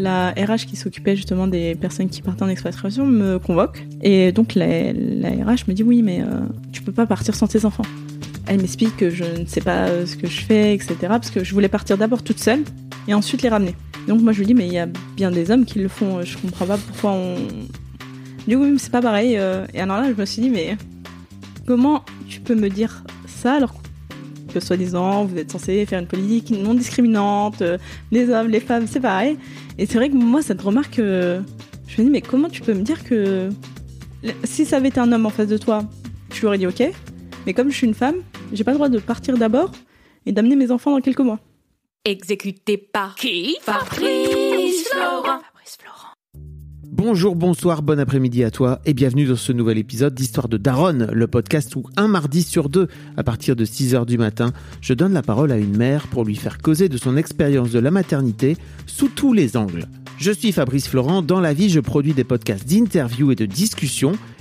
La RH qui s'occupait justement des personnes qui partaient en expatriation me convoque et donc la, la RH me dit oui mais euh, tu peux pas partir sans tes enfants. Elle m'explique que je ne sais pas euh, ce que je fais, etc. Parce que je voulais partir d'abord toute seule et ensuite les ramener. Donc moi je lui dis mais il y a bien des hommes qui le font. Je comprends pas pourquoi on. Du coup c'est pas pareil. euh. Et alors là je me suis dit mais comment tu peux me dire ça alors que soi-disant vous êtes censé faire une politique non discriminante, euh, les hommes, les femmes, c'est pareil. Et c'est vrai que moi cette remarque, euh, je me dis mais comment tu peux me dire que si ça avait été un homme en face de toi, je lui aurais dit ok. Mais comme je suis une femme, j'ai pas le droit de partir d'abord et d'amener mes enfants dans quelques mois. Exécuté par qui Fabrice Florent. Bonjour, bonsoir, bon après-midi à toi et bienvenue dans ce nouvel épisode d'Histoire de Daronne, le podcast où un mardi sur deux, à partir de 6h du matin, je donne la parole à une mère pour lui faire causer de son expérience de la maternité sous tous les angles. Je suis Fabrice Florent, dans la vie je produis des podcasts d'interviews et de discussions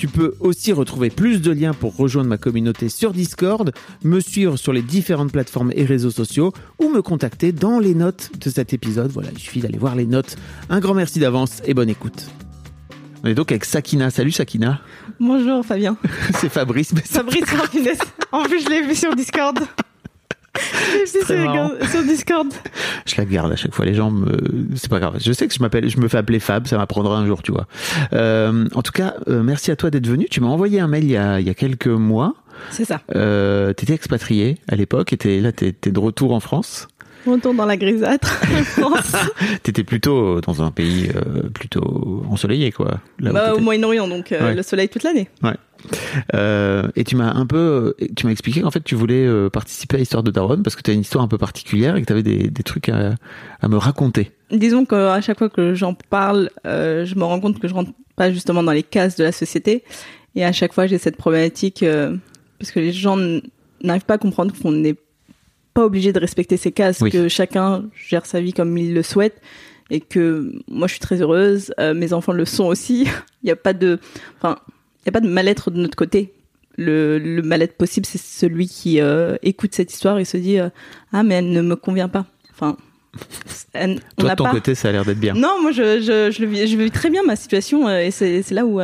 Tu peux aussi retrouver plus de liens pour rejoindre ma communauté sur Discord, me suivre sur les différentes plateformes et réseaux sociaux ou me contacter dans les notes de cet épisode. Voilà, il suffit d'aller voir les notes. Un grand merci d'avance et bonne écoute. On est donc avec Sakina. Salut Sakina. Bonjour Fabien. C'est Fabrice. mais Fabrice Martinez. En plus, je l'ai vu sur Discord. Je l'ai vu très sur, marrant. sur Discord. Je la garde à chaque fois. Les gens me, c'est pas grave. Je sais que je m'appelle, je me fais appeler Fab. Ça m'apprendra un jour, tu vois. Euh, en tout cas, euh, merci à toi d'être venu. Tu m'as envoyé un mail il y a, il y a quelques mois. C'est ça. Euh, t'étais expatrié à l'époque et là, t'es, t'es de retour en France. Retour dans la grisâtre. T'étais plutôt dans un pays euh, plutôt ensoleillé, quoi. Là bah, au. Moyen-Orient, donc euh, Ouais. le soleil toute l'année. Ouais. Euh, et tu m'as un peu, tu m'as expliqué qu'en fait tu voulais participer à l'histoire de Daron parce que tu as une histoire un peu particulière et que tu avais des, des trucs à, à me raconter. Disons qu'à chaque fois que j'en parle, je me rends compte que je rentre pas justement dans les cases de la société. Et à chaque fois, j'ai cette problématique parce que les gens n'arrivent pas à comprendre qu'on n'est pas obligé de respecter ces cases, Oui. que chacun gère sa vie comme il le souhaite. Et que moi, je suis très heureuse. euh, mes enfants le sont aussi. Il n'y a pas de, enfin, il y a pas de mal-être de notre côté. Le, le mal-être possible, c'est celui qui euh, écoute cette histoire et se dit euh, ah mais elle ne me convient pas. Enfin, elle- on Toi n'a de ton pas. côté, ça a l'air d'être bien. Non, moi je, je, je, le vis, je vis très bien ma situation et c'est c'est là où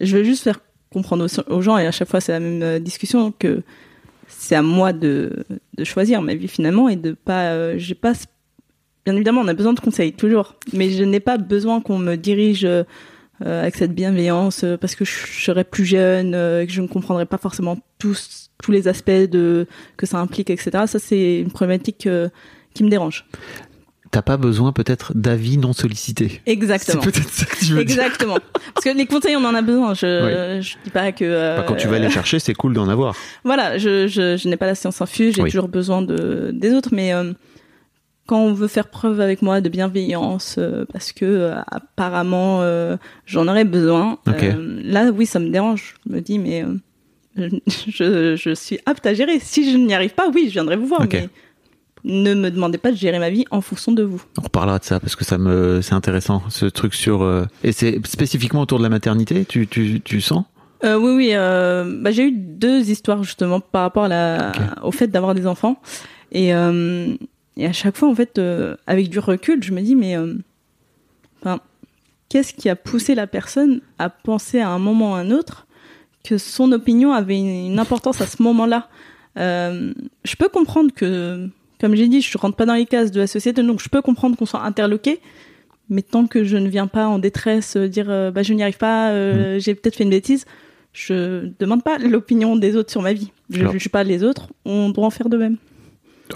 je veux juste faire comprendre aux, aux gens et à chaque fois c'est la même discussion que c'est à moi de, de choisir ma vie finalement et de pas euh, j'ai pas bien évidemment on a besoin de conseils toujours mais je n'ai pas besoin qu'on me dirige euh, avec cette bienveillance euh, parce que je serais plus jeune euh, que je ne comprendrais pas forcément tous tous les aspects de que ça implique etc ça c'est une problématique euh, qui me dérange T'as pas besoin peut-être d'avis non sollicités. C'est exactement peut-être ça que tu veux dire. Exactement. Parce que les conseils, on en a besoin. Je, je dis pas que. euh, quand tu vas les chercher, c'est cool d'en avoir. Voilà, je, je, je n'ai pas la science infuse, j'ai Oui. toujours besoin de, des autres, mais euh, quand on veut faire preuve avec moi de bienveillance, euh, parce que apparemment j'en aurais besoin, Ok. euh, là, oui, ça me dérange. Je me dis, mais je, je suis apte à gérer. Si je n'y arrive pas, oui, je viendrai vous voir, Ok. mais ne me demandez pas de gérer ma vie en fonction de vous. On reparlera de ça parce que ça me, c'est intéressant ce truc sur. euh, Et c'est spécifiquement autour de la maternité. Tu, tu, tu sens? Euh, oui, oui. Euh, bah, j'ai eu deux histoires justement par rapport à la, au fait d'avoir des enfants. Et, et à chaque fois, en fait, avec du recul, je me dis, mais enfin, qu'est-ce qui a poussé la personne à penser à un moment ou à un autre que son opinion avait une, une importance à ce moment-là? Je peux comprendre que, comme j'ai dit, je rentre pas dans les cases de la société, donc je peux comprendre qu'on soit interloqué. Mais tant que je ne viens pas en détresse euh, dire euh, bah je n'y arrive pas, euh, j'ai peut-être fait une bêtise, je demande pas l'opinion des autres sur ma vie. Je Alors- juge pas les autres. On doit en faire de même.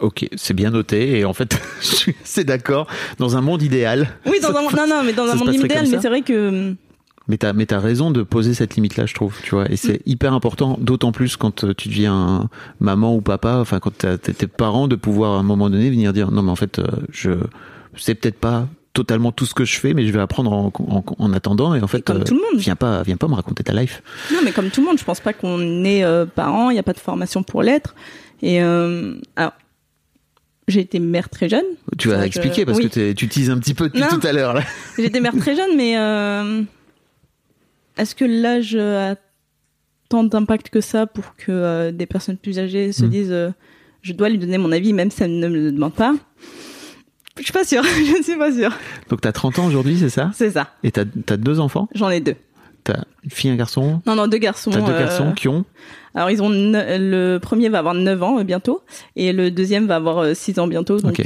Ok, c'est bien noté. Et en fait, je suis assez d'accord. Dans un monde idéal, Oui, dans un monde, non, non, mais dans un monde idéal, mais c'est vrai que Mais t'as, mais t'as raison de poser cette limite-là, je trouve, tu vois. Et c'est hyper important, d'autant plus quand euh, tu deviens maman ou papa, enfin quand t'es tes parents, de pouvoir à un moment donné venir dire non mais en fait euh, je sais peut-être pas totalement tout ce que je fais, mais je vais apprendre en, en, en attendant. Et en fait, comme euh, tout le monde. viens pas, viens pas me raconter ta life. Non, mais comme tout le monde, je pense pas qu'on est euh, parent, il n'y a pas de formation pour l'être. Et euh, alors, j'ai été mère très jeune. Tu vas expliquer parce oui. que tu teases un petit peu depuis Non. tout à l'heure là. J'ai été mère très jeune, mais est-ce que l'âge a tant d'impact que ça pour que euh, des personnes plus âgées se Mm. disent euh, je dois lui donner mon avis même si elle ne me le demande pas? Je suis pas sûre, je ne suis pas sûre. Donc t'as 30 ans aujourd'hui, c'est ça? C'est ça, Et t'as as deux enfants? J'en ai deux. T'as une fille, un garçon? Non, non, deux garçons. T'as deux euh, garçons qui ont? Alors, ils ont ne- le premier va avoir 9 ans euh, bientôt et le deuxième va avoir euh, 6 ans bientôt. Donc.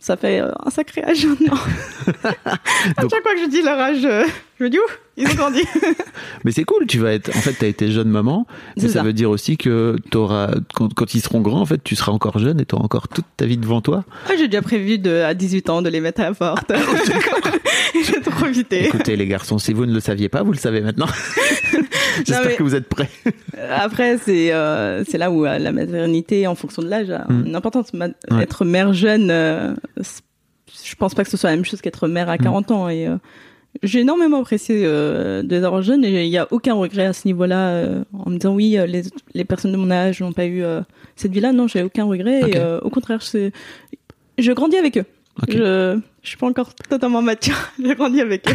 Ça fait euh, un sacré âge maintenant. à chaque fois que je dis leur âge, euh, je me dis, ouh, ils ont grandi. Mais c'est cool, tu vas être. En fait, t'as été jeune maman, mais ça, ça. veut dire aussi que t'auras, quand, quand ils seront grands, en fait, tu seras encore jeune et t'auras encore toute ta vie devant toi. Ah, J'ai déjà prévu de, à 18 ans de les mettre à la porte. J'ai trop évité. Écoutez, les garçons, si vous ne le saviez pas, vous le savez maintenant. J'espère mais- que vous êtes prêts. Après, c'est euh, c'est là où euh, la maternité, en fonction de l'âge, a Mm. une importance. Ma- Ouais. Être mère jeune, euh, je pense pas que ce soit la même chose qu'être mère à Mm. 40 ans. Et euh, j'ai énormément apprécié euh, de les avoir jeunes et il y a aucun regret à ce niveau-là euh, en me disant oui, les, les personnes de mon âge n'ont pas eu euh, cette vie-là. Non, j'ai aucun regret. Et, au contraire, je grandis avec eux. Je je suis pas encore totalement mature. je grandis avec eux.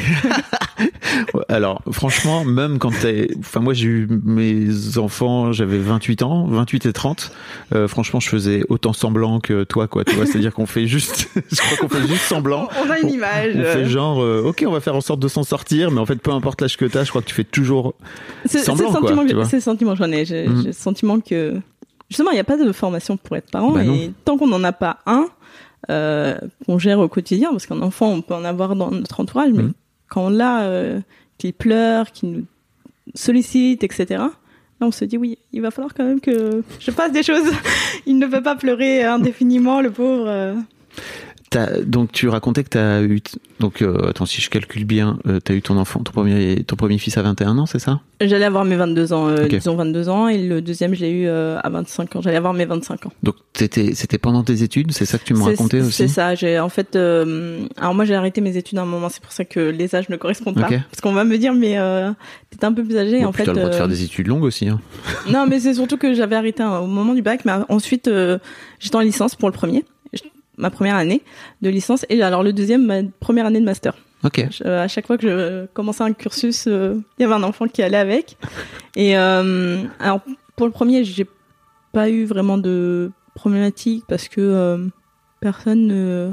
Alors, franchement, même quand t'es, enfin, moi, j'ai eu mes enfants, j'avais 28 ans, 28 et 30. Euh, franchement, je faisais autant semblant que toi, quoi. Tu vois, c'est-à-dire qu'on fait juste, je crois qu'on fait juste semblant. On a une image. On euh, fait genre, euh, ok, on va faire en sorte de s'en sortir, mais en fait, peu importe l'âge que t'as, je crois que tu fais toujours. Semblant, le quoi, sentiment, tu que- vois. c'est le sentiment que j'en ai. J'ai Mhm. j'ai le sentiment que justement, il n'y a pas de formation pour être parent Bah et tant qu'on n'en a pas un qu'on gère au quotidien, parce qu'un enfant, on peut en avoir dans notre entourage, mais Mhm. quand on l'a, euh, qu'il pleure, qu'il nous sollicite, etc. Là, on se dit oui, il va falloir quand même que je fasse des choses. il ne peut pas pleurer indéfiniment, le pauvre. Donc, tu racontais que t'as eu, donc, euh, attends, si je calcule bien, euh, t'as eu ton enfant, ton premier, ton premier fils à 21 ans, c'est ça? J'allais avoir mes 22 ans, euh, Ok. disons 22 ans, et le deuxième, je l'ai eu euh, à 25 ans. J'allais avoir mes 25 ans. Donc, c'était pendant tes études, c'est ça que tu me racontais aussi? C'est ça. J'ai en fait, euh, alors moi j'ai arrêté mes études à un moment. C'est pour ça que les âges ne correspondent pas. Parce qu'on va me dire mais euh, t'es un peu plus âgé. Bon, en fait, t'as le droit de faire des études longues aussi, hein. non mais c'est surtout que j'avais arrêté hein, au moment du bac. Mais ensuite euh, j'étais en licence pour le premier, ma première année de licence et alors le deuxième ma première année de master. Ok. Je- à chaque fois que je commençais un cursus, euh, il y avait un enfant qui allait avec. Et euh, alors pour le premier, j'ai pas eu vraiment de problématique parce que euh, personne ne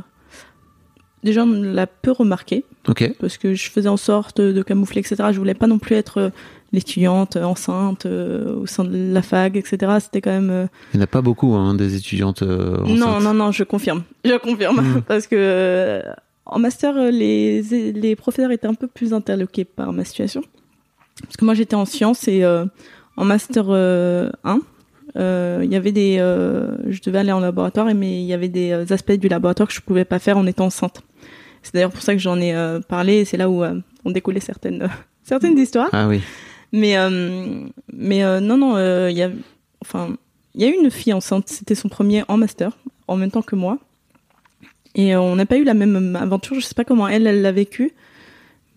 déjà on l'a peu remarqué Ok. parce que je faisais en sorte de camoufler, etc. Je voulais pas non plus être l'étudiante enceinte euh, au sein de la fac, etc. C'était quand même euh, Il n'y en a pas beaucoup, hein, des étudiantes euh, non, enceintes. non, non, je confirme. Je confirme. Mm. Parce que euh, en master, les, les professeurs étaient un peu plus interloqués par ma situation. Parce que moi, j'étais en sciences et en master euh, 1, euh, il y avait des. euh, je devais aller en laboratoire, mais il y avait des aspects du laboratoire que je pouvais pas faire en étant enceinte. C'est d'ailleurs pour ça que j'en ai euh, parlé. et C'est là où on découlait certaines, certaines histoires. Ah oui. Mais euh, mais euh, non non, euh, il y a enfin il y a eu une fille enceinte, c'était son premier en master en même temps que moi. Et euh, on n'a pas eu la même aventure, je sais pas comment elle elle l'a vécu.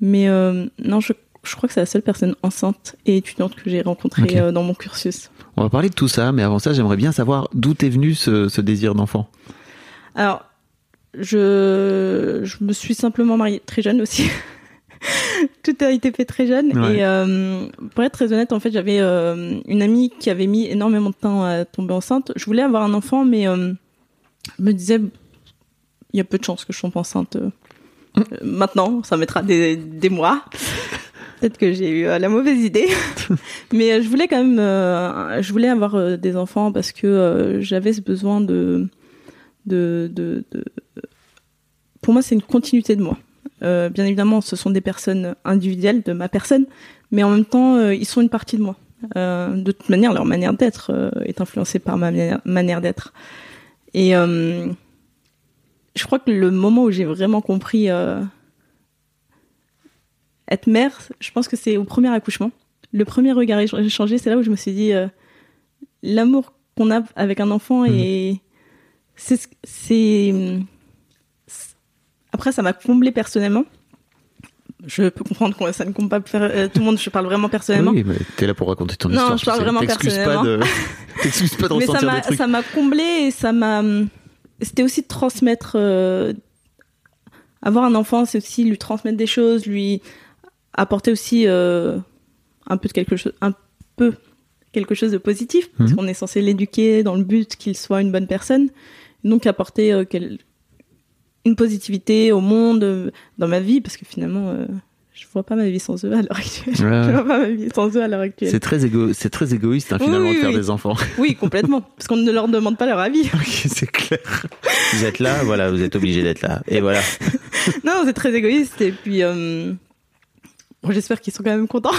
Mais euh, non, je je crois que c'est la seule personne enceinte et étudiante que j'ai rencontrée euh, dans mon cursus. On va parler de tout ça, mais avant ça, j'aimerais bien savoir d'où est venu ce, ce désir d'enfant. Alors, je, je me suis simplement mariée très jeune aussi. Tout a été fait très jeune. Ouais. Et euh, pour être très honnête, en fait, j'avais euh, une amie qui avait mis énormément de temps à tomber enceinte. Je voulais avoir un enfant, mais euh, je me disais, il y a peu de chances que je tombe enceinte euh, euh, maintenant. Ça mettra des, des mois. Peut-être que j'ai eu la mauvaise idée. mais je voulais quand même, je voulais avoir des enfants parce que j'avais ce besoin de de, de, de- pour moi c'est une continuité de moi. Euh, bien évidemment, ce sont des personnes individuelles de ma personne, mais en même temps, euh, ils sont une partie de moi. Euh, de toute manière, leur manière d'être est influencée par ma manière, manière d'être. Et je crois que le moment où j'ai vraiment compris être mère, je pense que c'est au premier accouchement. Le premier regard échangé, c'est là où je me suis dit l'amour qu'on a avec un enfant et ce- c'est après ça m'a comblé personnellement. Je peux comprendre que ça ne compte pas faire euh, tout le monde. Je parle vraiment personnellement. Oui, mais t'es là pour raconter ton Non, histoire. je tu parle vraiment T'excuses pas de, t'excuses pas de mais ça ressentir m'a des trucs. ça m'a comblé et ça m'a c'était aussi de transmettre euh, avoir un enfant c'est aussi lui transmettre des choses lui apporter aussi euh, un peu de quelque chose un peu quelque chose de positif parce Mhm. qu'on est censé l'éduquer dans le but qu'il soit une bonne personne donc apporter quel- une positivité au monde euh, dans ma vie parce que finalement euh, je vois pas ma vie sans eux à l'heure actuelle Ouais. je vois pas ma vie sans eux à l'heure actuelle C'est très égo, c'est très égoïste hein, finalement oui, de faire oui. des enfants. oui complètement parce qu'on ne leur demande pas leur avis Ok, c'est clair. Vous êtes là, voilà, vous êtes obligé d'être là. Et voilà. Non, c'est très égoïste et puis euh, bon, j'espère qu'ils sont quand même contents.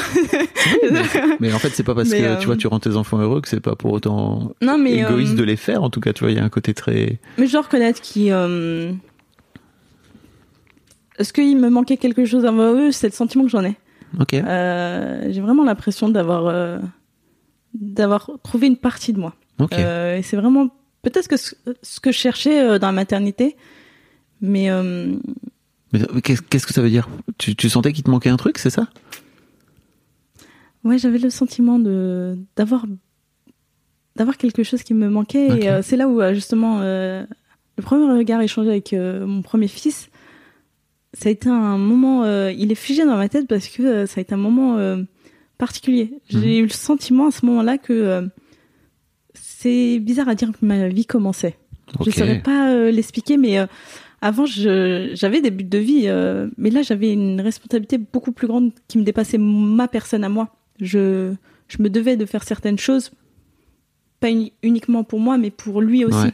Mais en fait, c'est pas parce Mais, que euh, tu vois, tu rends tes enfants heureux que c'est pas pour autant non, mais égoïste euh, de les faire. En tout cas, tu vois, il y a un côté très. mais reconnaître qu'ils euh, est-ce qu'il me manquait quelque chose avant eux C'est le sentiment que j'en ai. Ok. Euh, J'ai vraiment l'impression d'avoir euh, d'avoir trouvé une partie de moi. Ok. Euh, et c'est vraiment peut-être que ce, ce que je cherchais dans la maternité, mais Mais qu'est-ce que ça veut dire? Tu, tu sentais qu'il te manquait un truc, c'est ça? Ouais, j'avais le sentiment de d'avoir d'avoir quelque chose qui me manquait et euh, c'est là où justement euh, le premier regard échangé avec euh, mon premier fils, ça a été un moment, euh, il est figé dans ma tête parce que euh, ça a été un moment euh, particulier. J'ai eu le sentiment à ce moment-là que c'est bizarre à dire que ma vie commençait. Je Ok. saurais pas l'expliquer, mais avant, j'avais des buts de vie, mais là, j'avais une responsabilité beaucoup plus grande qui me dépassait ma personne à moi. Je, je me devais de faire certaines choses, pas uni- uniquement pour moi, mais pour lui aussi. Ouais.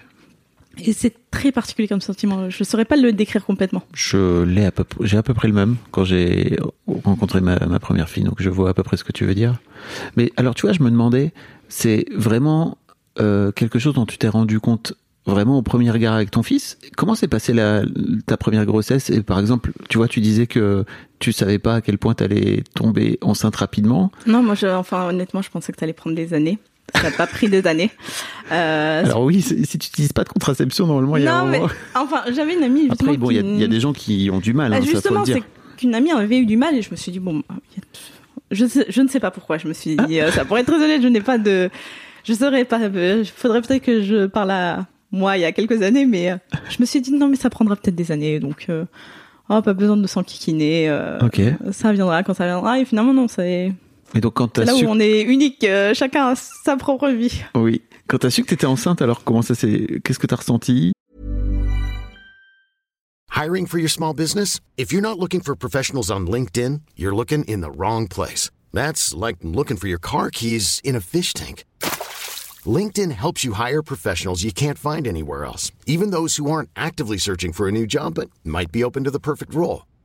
Et très particulier comme sentiment. Je saurais pas le décrire complètement. Je l'ai à peu près, j'ai à peu près le même quand j'ai rencontré ma, ma première fille, donc je vois à peu près ce que tu veux dire. Mais alors, tu vois, je me demandais, c'est vraiment euh, quelque chose dont tu t'es rendu compte vraiment au premier regard avec ton fils? Comment s'est passée la, ta première grossesse? Et par exemple, tu vois, tu disais que tu savais pas à quel point t'allais tomber enceinte rapidement. Non, moi, je, enfin, honnêtement, je pensais que ça allait prendre des années. Ça n'a pas pris des années. Euh, Alors oui, si tu n'utilises pas de contraception, normalement, il y a un non, mais moment- enfin, j'avais une amie justement Après, bon, il y, a- qui- il y a des gens qui ont du mal, Bah, hein, ça faut justement, c'est qu'une amie avait eu du mal et je me suis dit, bon, je, sais- je ne sais pas pourquoi. Je me suis dit, euh, ça pourrait être très honnête, je n'ai pas de. Je saurais pas. Il faudrait peut-être que je parle à moi il y a quelques années, mais euh, je me suis dit, non, mais ça prendra peut-être des années. Donc, euh, oh, pas besoin de s'enquiquiner. euh, Ok. Ça viendra quand ça viendra. Et finalement, non, c'est Et donc quand c'est t'as là su, où on est unique. euh, chacun a sa propre vie. oui, quand t'as su que t'étais enceinte, alors comment ça s'est, qu'est-ce que t'as ressenti? Hiring for your small business? If you're not looking for professionals on LinkedIn, you're looking in the wrong place. That's like looking for your car keys in a fish tank. LinkedIn helps you hire professionals you can't find anywhere else, even those who aren't actively searching for a new job but might be open to the perfect role.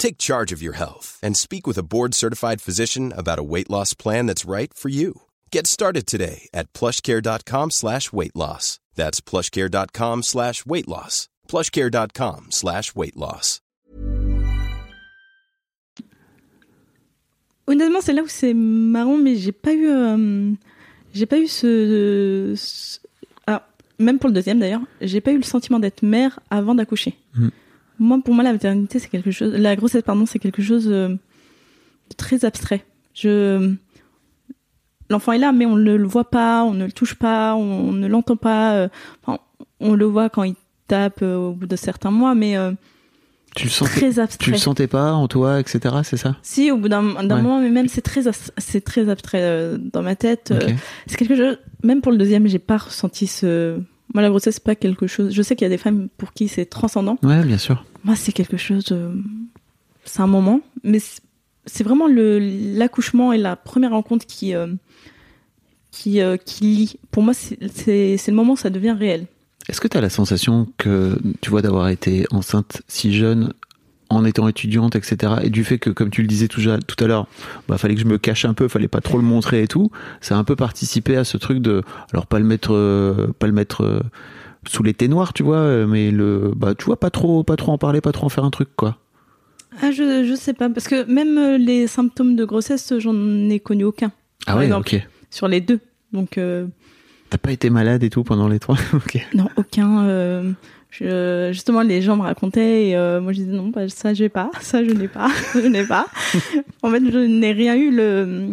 Take charge of your health and speak with a board-certified physician about a weight loss plan that's right for you. Get started today at plushcare.com slash weight loss. That's plushcare.com slash weight loss. plushcare.com slash weight loss. Honnêtement, c'est là où c'est marrant, mais j'ai pas eu, euh, j'ai pas eu ce, ce- alors, même pour le deuxième d'ailleurs, j'ai pas eu le sentiment d'être mère avant d'accoucher. Mm. Moi, pour moi, la maternité, c'est quelque chose, la grossesse, pardon, c'est quelque chose euh, de très abstrait. Je, l'enfant est là, mais on ne le voit pas, on ne le touche pas, on ne l'entend pas. euh, enfin, on le voit quand il tape euh, au bout de certains mois, mais euh, Tu le sentais, très tu abstrait. le sentais pas en toi, etc. C'est ça? Si, au bout d'un Ouais. moment, mais même c'est très, c'est très abstrait dans ma tête. c'est quelque chose. Même pour le deuxième, j'ai pas ressenti ce. Moi, la grossesse, c'est pas quelque chose. Je sais qu'il y a des femmes pour qui c'est transcendant. Ouais, bien sûr. Moi, c'est quelque chose. de- C'est un moment, mais c'est- vraiment l'accouchement et la première rencontre qui euh, qui euh, qui lie. Pour moi, c'est c'est c'est le moment où ça devient réel. Est-ce que tu as la sensation que, tu vois, d'avoir été enceinte si jeune, en étant étudiante, etc., et du fait que, comme tu le disais tout, à- tout à l'heure, bah, fallait que je me cache un peu, fallait pas trop le montrer et tout, ça a un peu participé à ce truc de, alors pas le mettre, euh, pas le mettre euh, sous les noirs, tu vois, euh, mais le, bah, tu vois, pas trop, pas trop en parler, pas trop en faire un truc, quoi. Ah, je je sais pas parce que même les symptômes de grossesse, j'en ai connu aucun Ah ouais, exemple. ok. sur les deux. Donc euh, T'as pas été malade et tout pendant les trois. Non, aucun. euh, je- justement, les gens me racontaient et euh, moi je disais non, bah, ça je n'ai pas, ça je n'ai pas, je n'ai pas. en fait, je n'ai rien eu. Le...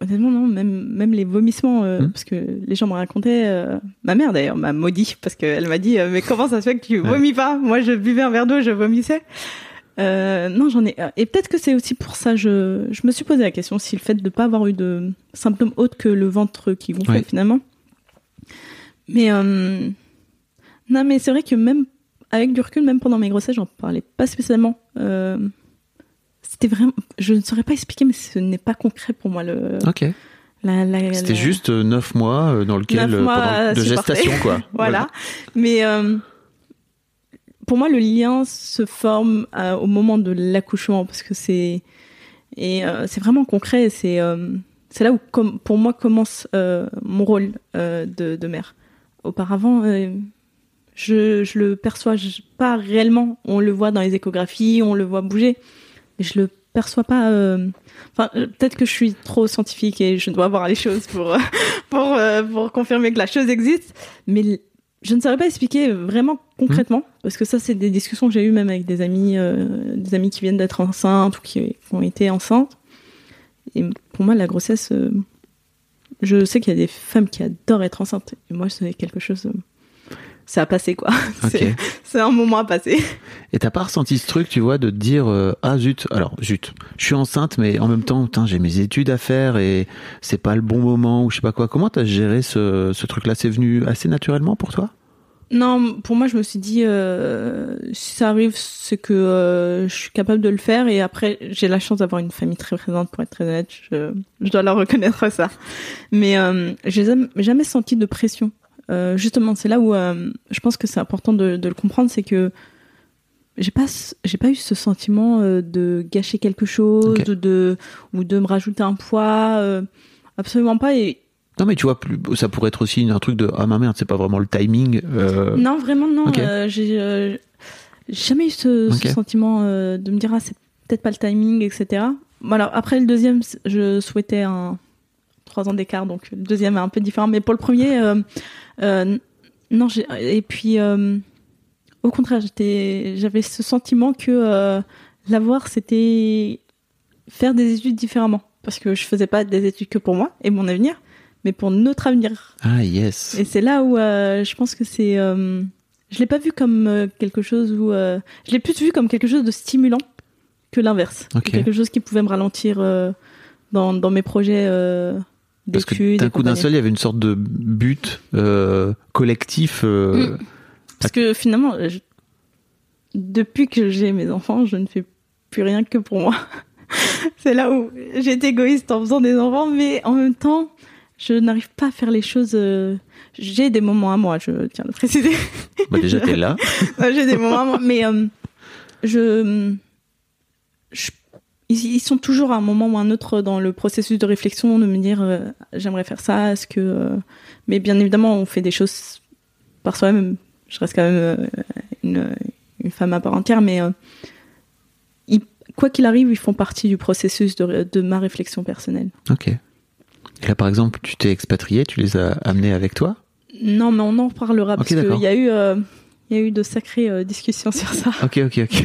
Honnêtement, non, même, même les vomissements, euh, Hmm. parce que les gens me racontaient. ma mère d'ailleurs m'a maudit parce qu'elle m'a dit Mais comment ça se fait que tu vomis pas? Moi je buvais un verre d'eau, je vomissais. Euh, non, j'en ai. Et peut-être que c'est aussi pour ça, je, je me suis posé la question si le fait de ne pas avoir eu de symptômes autres que le ventre qui Ouais. finalement. Mais euh, non, mais c'est vrai que même avec du recul, même pendant mes grossesses, j'en parlais pas spécialement. Euh, c'était vraiment, je ne saurais pas expliquer, mais ce n'est pas concret pour moi le. Ok. C'était la- juste euh, neuf mois euh, dans lequel, Neuf euh, mois, pendant- de gestation, parfait. quoi. voilà. Mais euh, pour moi, le lien se forme euh, au moment de l'accouchement parce que c'est et euh, c'est vraiment concret. C'est euh, c'est là où, comme pour moi, commence euh, mon rôle euh, de, de mère. Auparavant, euh, je je le perçois je- pas réellement. On le voit dans les échographies, on le voit bouger, mais je le perçois pas. euh, Enfin, euh, peut-être que je suis trop scientifique et je dois voir les choses pour pour euh, pour confirmer que la chose existe. Mais je ne saurais pas expliquer vraiment concrètement, parce que ça, c'est des discussions que j'ai eues même avec des amis, euh, des amis qui viennent d'être enceintes ou qui, qui ont été enceintes. Et pour moi, la grossesse, je sais qu'il y a des femmes qui adorent être enceintes. Et moi, c'est quelque chose. euh, c'est à passer, quoi. C'est- un moment à passer. Et t'as pas ressenti ce truc, tu vois, de te dire euh, ah zut, alors zut, je suis enceinte, mais en même temps, j'ai mes études à faire et c'est pas le bon moment ou je sais pas quoi. Comment t'as géré ce, ce truc-là? C'est venu assez naturellement pour toi? Non, pour moi, je me suis dit, euh, si ça arrive, c'est que euh, je suis capable de le faire. Et après, j'ai la chance d'avoir une famille très présente, pour être très honnête. Je, je dois leur reconnaître ça. Mais euh, j'ai jamais, jamais senti de pression. Euh, justement, c'est là où euh, je pense que c'est important de, de le comprendre, c'est que j'ai pas, j'ai pas eu ce sentiment euh, de gâcher quelque chose, de ou de me rajouter un poids. euh, absolument pas. Et Non, mais tu vois, ça pourrait être aussi un truc de ah ma merde, c'est pas vraiment le timing. euh, Non, vraiment non. Euh, j'ai euh, j'ai jamais eu ce, sentiment de me dire ah c'est peut-être pas le timing, etc. Alors après le deuxième, je souhaitais un trois ans d'écart, donc le deuxième est un peu différent. Mais pour le premier, non. Et puis au contraire, j'étais, j'avais ce sentiment que l'avoir c'était faire des études différemment, parce que je faisais pas des études que pour moi et mon avenir, mais pour notre avenir. Ah yes. Et c'est là où euh, je pense que c'est. euh, je l'ai pas vu comme euh, quelque chose où. euh, je l'ai plus vu comme quelque chose de stimulant que l'inverse. Ok. Quelque chose qui pouvait me ralentir dans, dans mes projets Parce que d'études. d'un coup d'un seul, il y avait une sorte de but collectif. Mm. Parce que finalement, je- depuis que j'ai mes enfants, je ne fais plus rien que pour moi. c'est là où été égoïste en faisant des enfants, mais en même temps, je n'arrive pas à faire les choses. euh, J'ai des moments à moi, je tiens à le préciser. Bah déjà t'es là. J'ai des moments, à moi, mais euh, je, je- ils, sont toujours à un moment ou un autre dans le processus de réflexion de me dire euh, j'aimerais faire ça, est-ce que, mais bien évidemment on fait des choses par soi-même. Je reste quand même une, une femme à part entière, mais ils- quoi qu'il arrive, ils font partie du processus de, de ma réflexion personnelle. Ok. Et là par exemple, tu t'es expatrié, tu les as amenés avec toi? Non, mais on en reparlera parce qu'il y a eu, euh, y a eu de sacrées euh, discussions sur ça. Ok ok ok.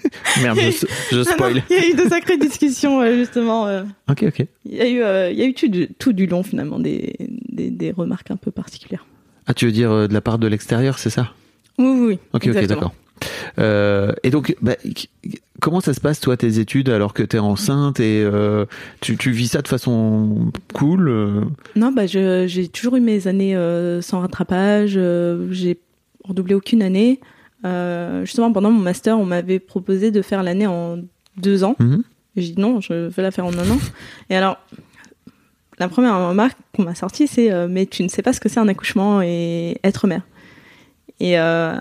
Merde, je, je spoil. Il y a eu de sacrées discussions euh, justement. Ok ok. Il y a eu, il y a eu tout du, tout du long finalement des, des, des remarques un peu particulières. Ah tu veux dire de la part de l'extérieur, c'est ça? Oui, oui, oui. Ok, ok, d'accord. Euh, et donc, bah, comment ça se passe, toi, tes études, alors que tu es enceinte et euh, tu, tu, vis ça de façon cool euh? Non, bah, j'ai toujours eu mes années sans rattrapage. j'ai redoublé aucune année. justement, pendant mon master, on m'avait proposé de faire l'année en deux ans. Mhm. J'ai dit non, je veux la faire en un an. Et alors, la première remarque qu'on m'a sortie, c'est mais tu ne sais pas ce que c'est un accouchement et être mère. Et euh,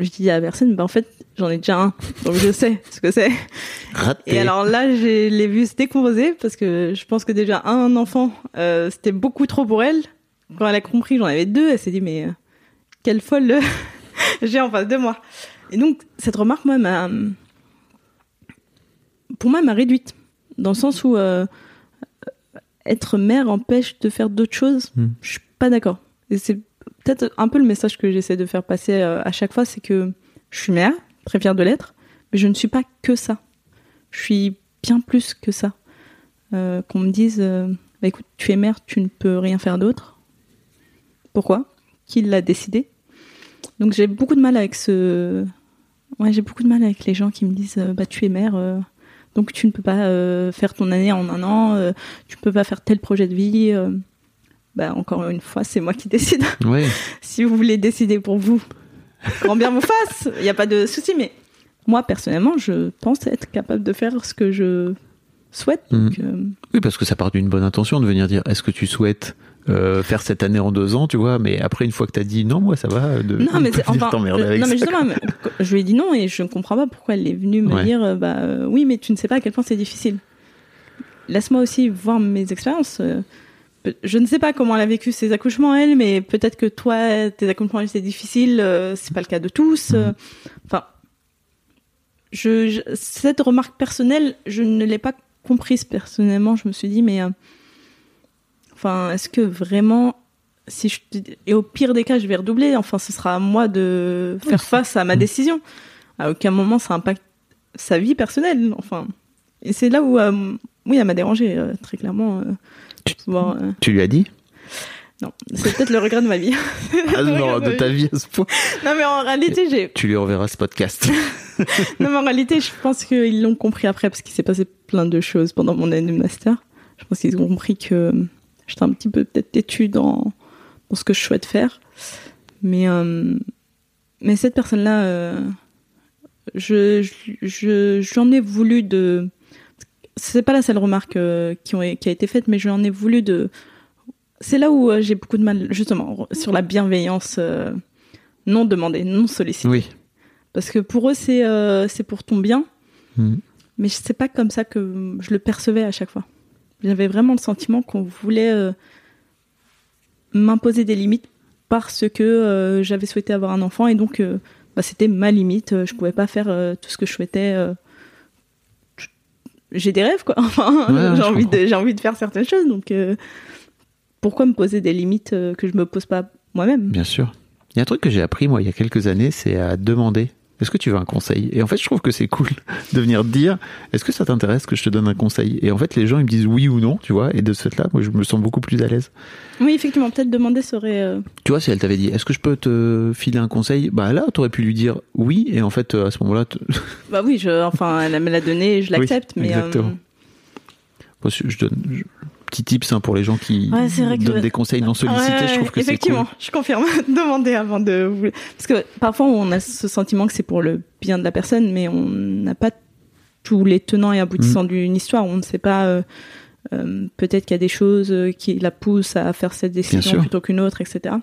je dis à la personne, bah en fait, j'en ai déjà un, donc je sais ce que c'est. Et alors là, j'ai les vues se décomposer parce que je pense que déjà un enfant, euh, c'était beaucoup trop pour elle. Quand elle a compris, j'en avais deux, elle s'est dit mais euh, quelle folle j'ai en face de moi. Et donc cette remarque, moi, m'a, pour moi, m'a réduite dans le sens où euh, être mère empêche de faire d'autres choses. Hmm. Je suis pas d'accord. Et c'est peut-être un peu le message que j'essaie de faire passer euh, à chaque fois, c'est que je suis mère, très fière de l'être, mais je ne suis pas que ça. Je suis bien plus que ça. Euh, qu'on me dise, euh, bah, écoute, tu es mère, tu ne peux rien faire d'autre. Pourquoi? Qui l'a décidé? Donc j'ai beaucoup de mal avec ce. Ouais, j'ai beaucoup de mal avec les gens qui me disent, bah tu es mère, donc tu ne peux pas faire ton année en un an, tu ne peux pas faire tel projet de vie. Bah, encore une fois, c'est moi qui décide. Oui. si vous voulez décider pour vous, grand bien vous fasse, il n'y a pas de souci. Mais moi, personnellement, je pense être capable de faire ce que je souhaite. Mhm. Euh, oui, parce que ça part d'une bonne intention de venir dire est-ce que tu souhaites euh, faire cette année en deux ans, tu vois, mais après, une fois que tu as dit non, moi, ça va. De, non, mais, enfin, non, mais justement, je lui ai dit non et je ne comprends pas pourquoi elle est venue me dire euh, bah, oui, mais tu ne sais pas à quel point c'est difficile. Laisse-moi aussi voir mes expériences je ne sais pas comment elle a vécu ses accouchements elle, mais peut-être que toi tes accouchements étaient difficiles, euh, c'est pas le cas de tous. Euh, mhm. enfin, je, cette remarque personnelle, je ne l'ai pas comprise personnellement. Je me suis dit mais euh, enfin est-ce que vraiment si je et au pire des cas je vais redoubler, enfin ce sera à moi de faire face à ma mhm. décision. À aucun moment ça impacte sa vie personnelle. Enfin et c'est là où oui elle m'a dérangé très clairement. Euh. Tu, lui as dit? Non, c'est peut-être le regret de ma vie. ah non, de ta vie à ce point. Non, mais en réalité, j'ai. Tu lui reverras ce podcast. non, mais en réalité, je pense qu'ils l'ont compris après parce qu'il s'est passé plein de choses pendant mon année de master. Je pense qu'ils ont compris que j'étais un petit peu peut-être têtue dans, dans ce que je souhaite faire. Mais, euh, mais cette personne-là, euh, je, je, j'en ai voulu de c'est pas la seule remarque euh, qui, ont, qui a été faite, mais j'en ai voulu de. C'est là où euh, j'ai beaucoup de mal, justement, sur la bienveillance euh, non demandée, non sollicitée. Oui. Parce que pour eux, c'est c'est pour ton bien, hmm. mais c'est pas comme ça que je le percevais à chaque fois. J'avais vraiment le sentiment qu'on voulait m'imposer des limites parce que j'avais souhaité avoir un enfant et donc bah, c'était ma limite. Je pouvais pas faire tout ce que je souhaitais j'ai des rêves quoi. Enfin, j'ai envie de j'ai envie de faire certaines choses donc euh, pourquoi me poser des limites euh, que je me pose pas moi-même? Bien sûr. Il y a un truc que j'ai appris moi il y a quelques années, c'est à demander est-ce que tu veux un conseil? Et en fait, je trouve que c'est cool de venir dire est-ce que ça t'intéresse que je te donne un conseil? Et en fait, les gens ils me disent oui ou non, tu vois. Et de ce fait-là, moi, je me sens beaucoup plus à l'aise. Oui, effectivement, peut-être demander serait. Euh, tu vois, si elle t'avait dit est-ce que je peux te filer un conseil? Bah là, tu aurais pu lui dire oui. Et en fait, à ce moment-là. Bah oui, je, enfin, elle me l'a donné, je l'accepte, mais. Exactement. Euh, je donne, petit tips hein, pour les gens qui donnent des conseils non sollicités. je trouve que c'est cool. Effectivement, je confirme. Demandez avant de parce que parfois on a ce sentiment que c'est pour le bien de la personne, mais on n'a pas tous les tenants et aboutissants mm. d'une histoire. On ne sait pas. Euh, euh, peut-être qu'il y a des choses qui la poussent à faire cette décision plutôt qu'une autre, etc.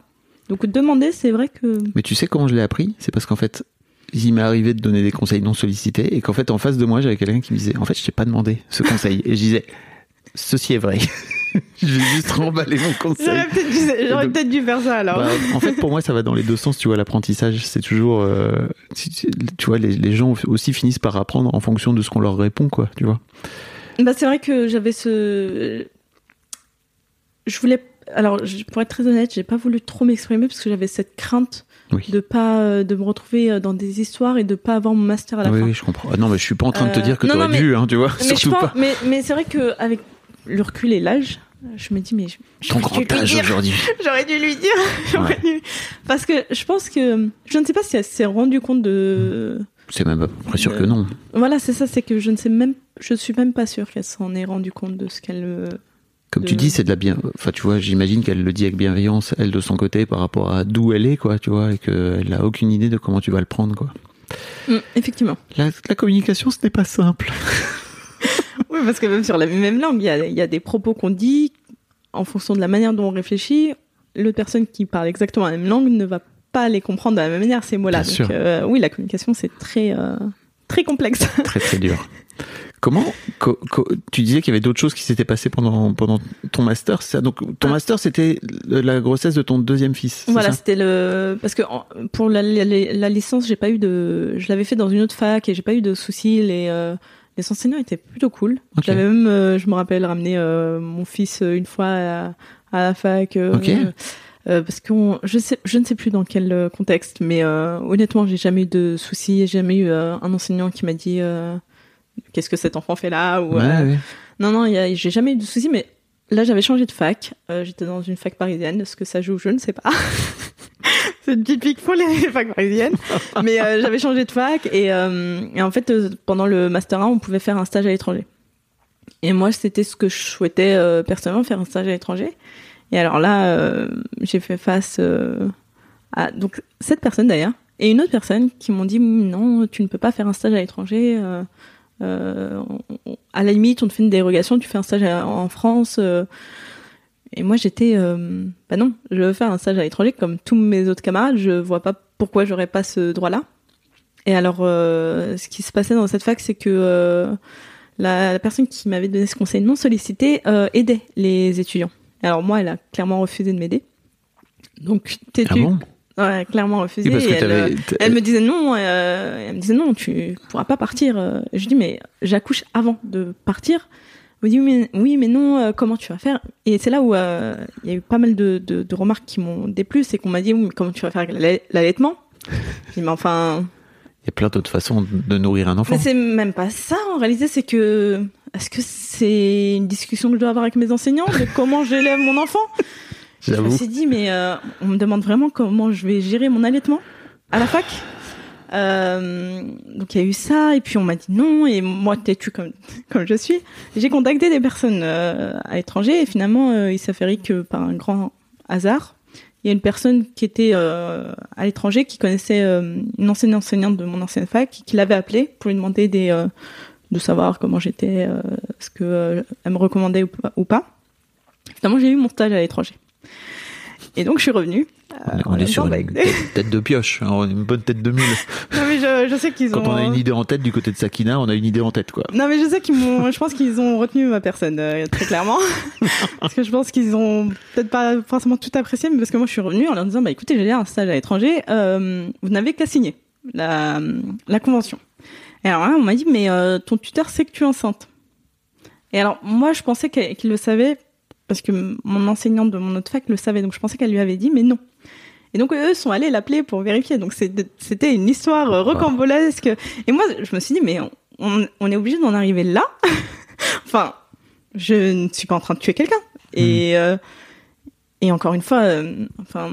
Donc demander, c'est vrai que. Mais tu sais comment je l'ai appris? C'est parce qu'en fait, il m'est arrivé de donner des conseils non sollicités et qu'en fait en face de moi j'avais quelqu'un qui me disait en fait je t'ai pas demandé ce conseil et je disais ceci est vrai. je vais juste remballer mon conseil. J'aurais peut-être dû, faire ça alors. Bah, en fait, pour moi, ça va dans les deux sens. Tu vois, l'apprentissage, c'est toujours. Euh, tu vois, les, les, gens aussi finissent par apprendre en fonction de ce qu'on leur répond, quoi. Tu vois. Bah, c'est vrai que j'avais ce. Je voulais. Alors, pour être très honnête, j'ai pas voulu trop m'exprimer parce que j'avais cette crainte de pas euh, de me retrouver euh, dans des histoires et de pas avoir mon master à la fin. Oui, je comprends. Ah non, mais je suis pas en train de te dire que tu aurais dû, hein, tu vois. Mais, mais, mais c'est vrai que avec le recul et l'âge, je me dis, mais je- Ton grand âge aujourd'hui. J'aurais dû lui dire. J'aurais Ouais. dû- Parce que je pense que je ne sais pas si elle s'est rendue compte de. C'est même à peu près sûr que non. Voilà, c'est ça, c'est que je ne sais même, je suis même pas sûre qu'elle s'en est rendue compte de ce qu'elle. Comme tu dis, c'est de la bien. Enfin, tu vois, j'imagine qu'elle le dit avec bienveillance, elle de son côté, par rapport à d'où elle est, quoi, tu vois, et qu'elle a aucune idée de comment tu vas le prendre, quoi. Mm, effectivement. La, la communication, ce n'est pas simple. Oui, parce que même sur la même langue, il y a, il y a des propos qu'on dit en fonction de la manière dont on réfléchit. L'autre personne qui parle exactement la même langue ne va pas les comprendre de la même manière ces mots-là. Donc, euh, oui, la communication c'est très euh, très complexe. très très dur. Comment co- co- tu disais qu'il y avait d'autres choses qui s'étaient passées pendant pendant ton master, ça? Donc ton Ah. master c'était la grossesse de ton deuxième fils. Voilà, c'était le parce que pour la, la, la licence, j'ai pas eu de, je l'avais fait dans une autre fac et j'ai pas eu de soucis. Les euh, les enseignants étaient plutôt cool. J'avais même, euh, je me rappelle, ramené euh, mon fils euh, une fois à, à la fac. euh, parce que je sais, je ne sais plus dans quel contexte, mais honnêtement, j'ai jamais eu de soucis, j'ai jamais eu un enseignant qui m'a dit qu'est-ce que cet enfant fait là ou Ouais, ouais. non, non, j'ai jamais eu de soucis, mais là, j'avais changé de fac. Euh, J'étais dans une fac parisienne. Est-ce que ça joue? Je ne sais pas. C'est typique pour les facs parisiennes. mais euh, j'avais changé de fac et, euh, et en fait, pendant le Master 1, on pouvait faire un stage à l'étranger. Et moi, c'était ce que je souhaitais personnellement, faire un stage à l'étranger. Et alors là, j'ai fait face à donc cette personne d'ailleurs et une autre personne qui m'ont dit non, tu ne peux pas faire un stage à l'étranger. Euh, à la limite, on te fait une dérogation, tu fais un stage en France. euh. et moi, j'étais, euh, bah non, je veux faire un stage à l'étranger comme tous mes autres camarades. Je vois pas pourquoi j'aurais pas ce droit-là. Et alors, ce qui se passait dans cette fac, c'est que la, personne qui m'avait donné ce conseil non sollicité aidait les étudiants. Alors moi, elle a clairement refusé de m'aider. Donc, Ah t'es-tu bon? Ouais, clairement refusé. Et elle, euh, elle me disait non, euh, elle me disait non, tu pourras pas partir. Euh, Je dis mais j'accouche avant de partir. Elle me dit oui mais, oui, mais non, euh, comment tu vas faire? Et c'est là où euh, il y a eu pas mal de, de, de remarques qui m'ont déplu, c'est qu'on m'a dit oui mais comment tu vas faire avec l'allaitement? Je dis mais enfin, Il y a plein d'autres façons de nourrir un enfant. mais c'est même pas ça. En réalité, c'est que est-ce que c'est une discussion que je dois avoir avec mes enseignants? De comment j'élève mon enfant? Je me suis dit, mais euh, on me demande vraiment comment je vais gérer mon allaitement à la fac. Euh, donc il y a eu ça, et puis on m'a dit non, et moi têtu comme, comme je suis, j'ai contacté des personnes euh, à l'étranger, et finalement il s'avérait que par un grand hasard, il y a une personne qui était à l'étranger, qui connaissait une ancienne enseignante de mon ancienne fac, qui l'avait appelée pour lui demander des, de savoir comment j'étais, ce que elle me recommandait. Ou pas. Finalement j'ai eu mon stage à l'étranger. Et donc je suis revenue. On est- Euh, on est sur une tête, tête de pioche, hein, une bonne tête de mule. non mais je, je sais qu'ils ont. Quand on a une idée en tête du côté de Sakina, on a une idée en tête, quoi. Non mais je sais qu'ils m'ont. Je pense qu'ils ont retenu ma personne euh, très clairement. parce que je pense qu'ils ont peut-être pas forcément tout apprécié, mais parce que moi je suis revenue en leur disant bah écoutez j'ai un stage à l'étranger, euh, vous n'avez qu'à signer la la convention. Et alors là on m'a dit mais ton tuteur sait que tu es enceinte. Et alors moi je pensais qu'il le savait parce que mon enseignante de mon autre fac le savait donc je pensais qu'elle lui avait dit mais non. Et donc eux sont allés l'appeler pour vérifier. Donc c'était une histoire euh, rocambolesque. Et moi je me suis dit mais on, on est obligé d'en arriver là. enfin, je ne suis pas en train de tuer quelqu'un. Et euh, et encore une fois, euh, enfin,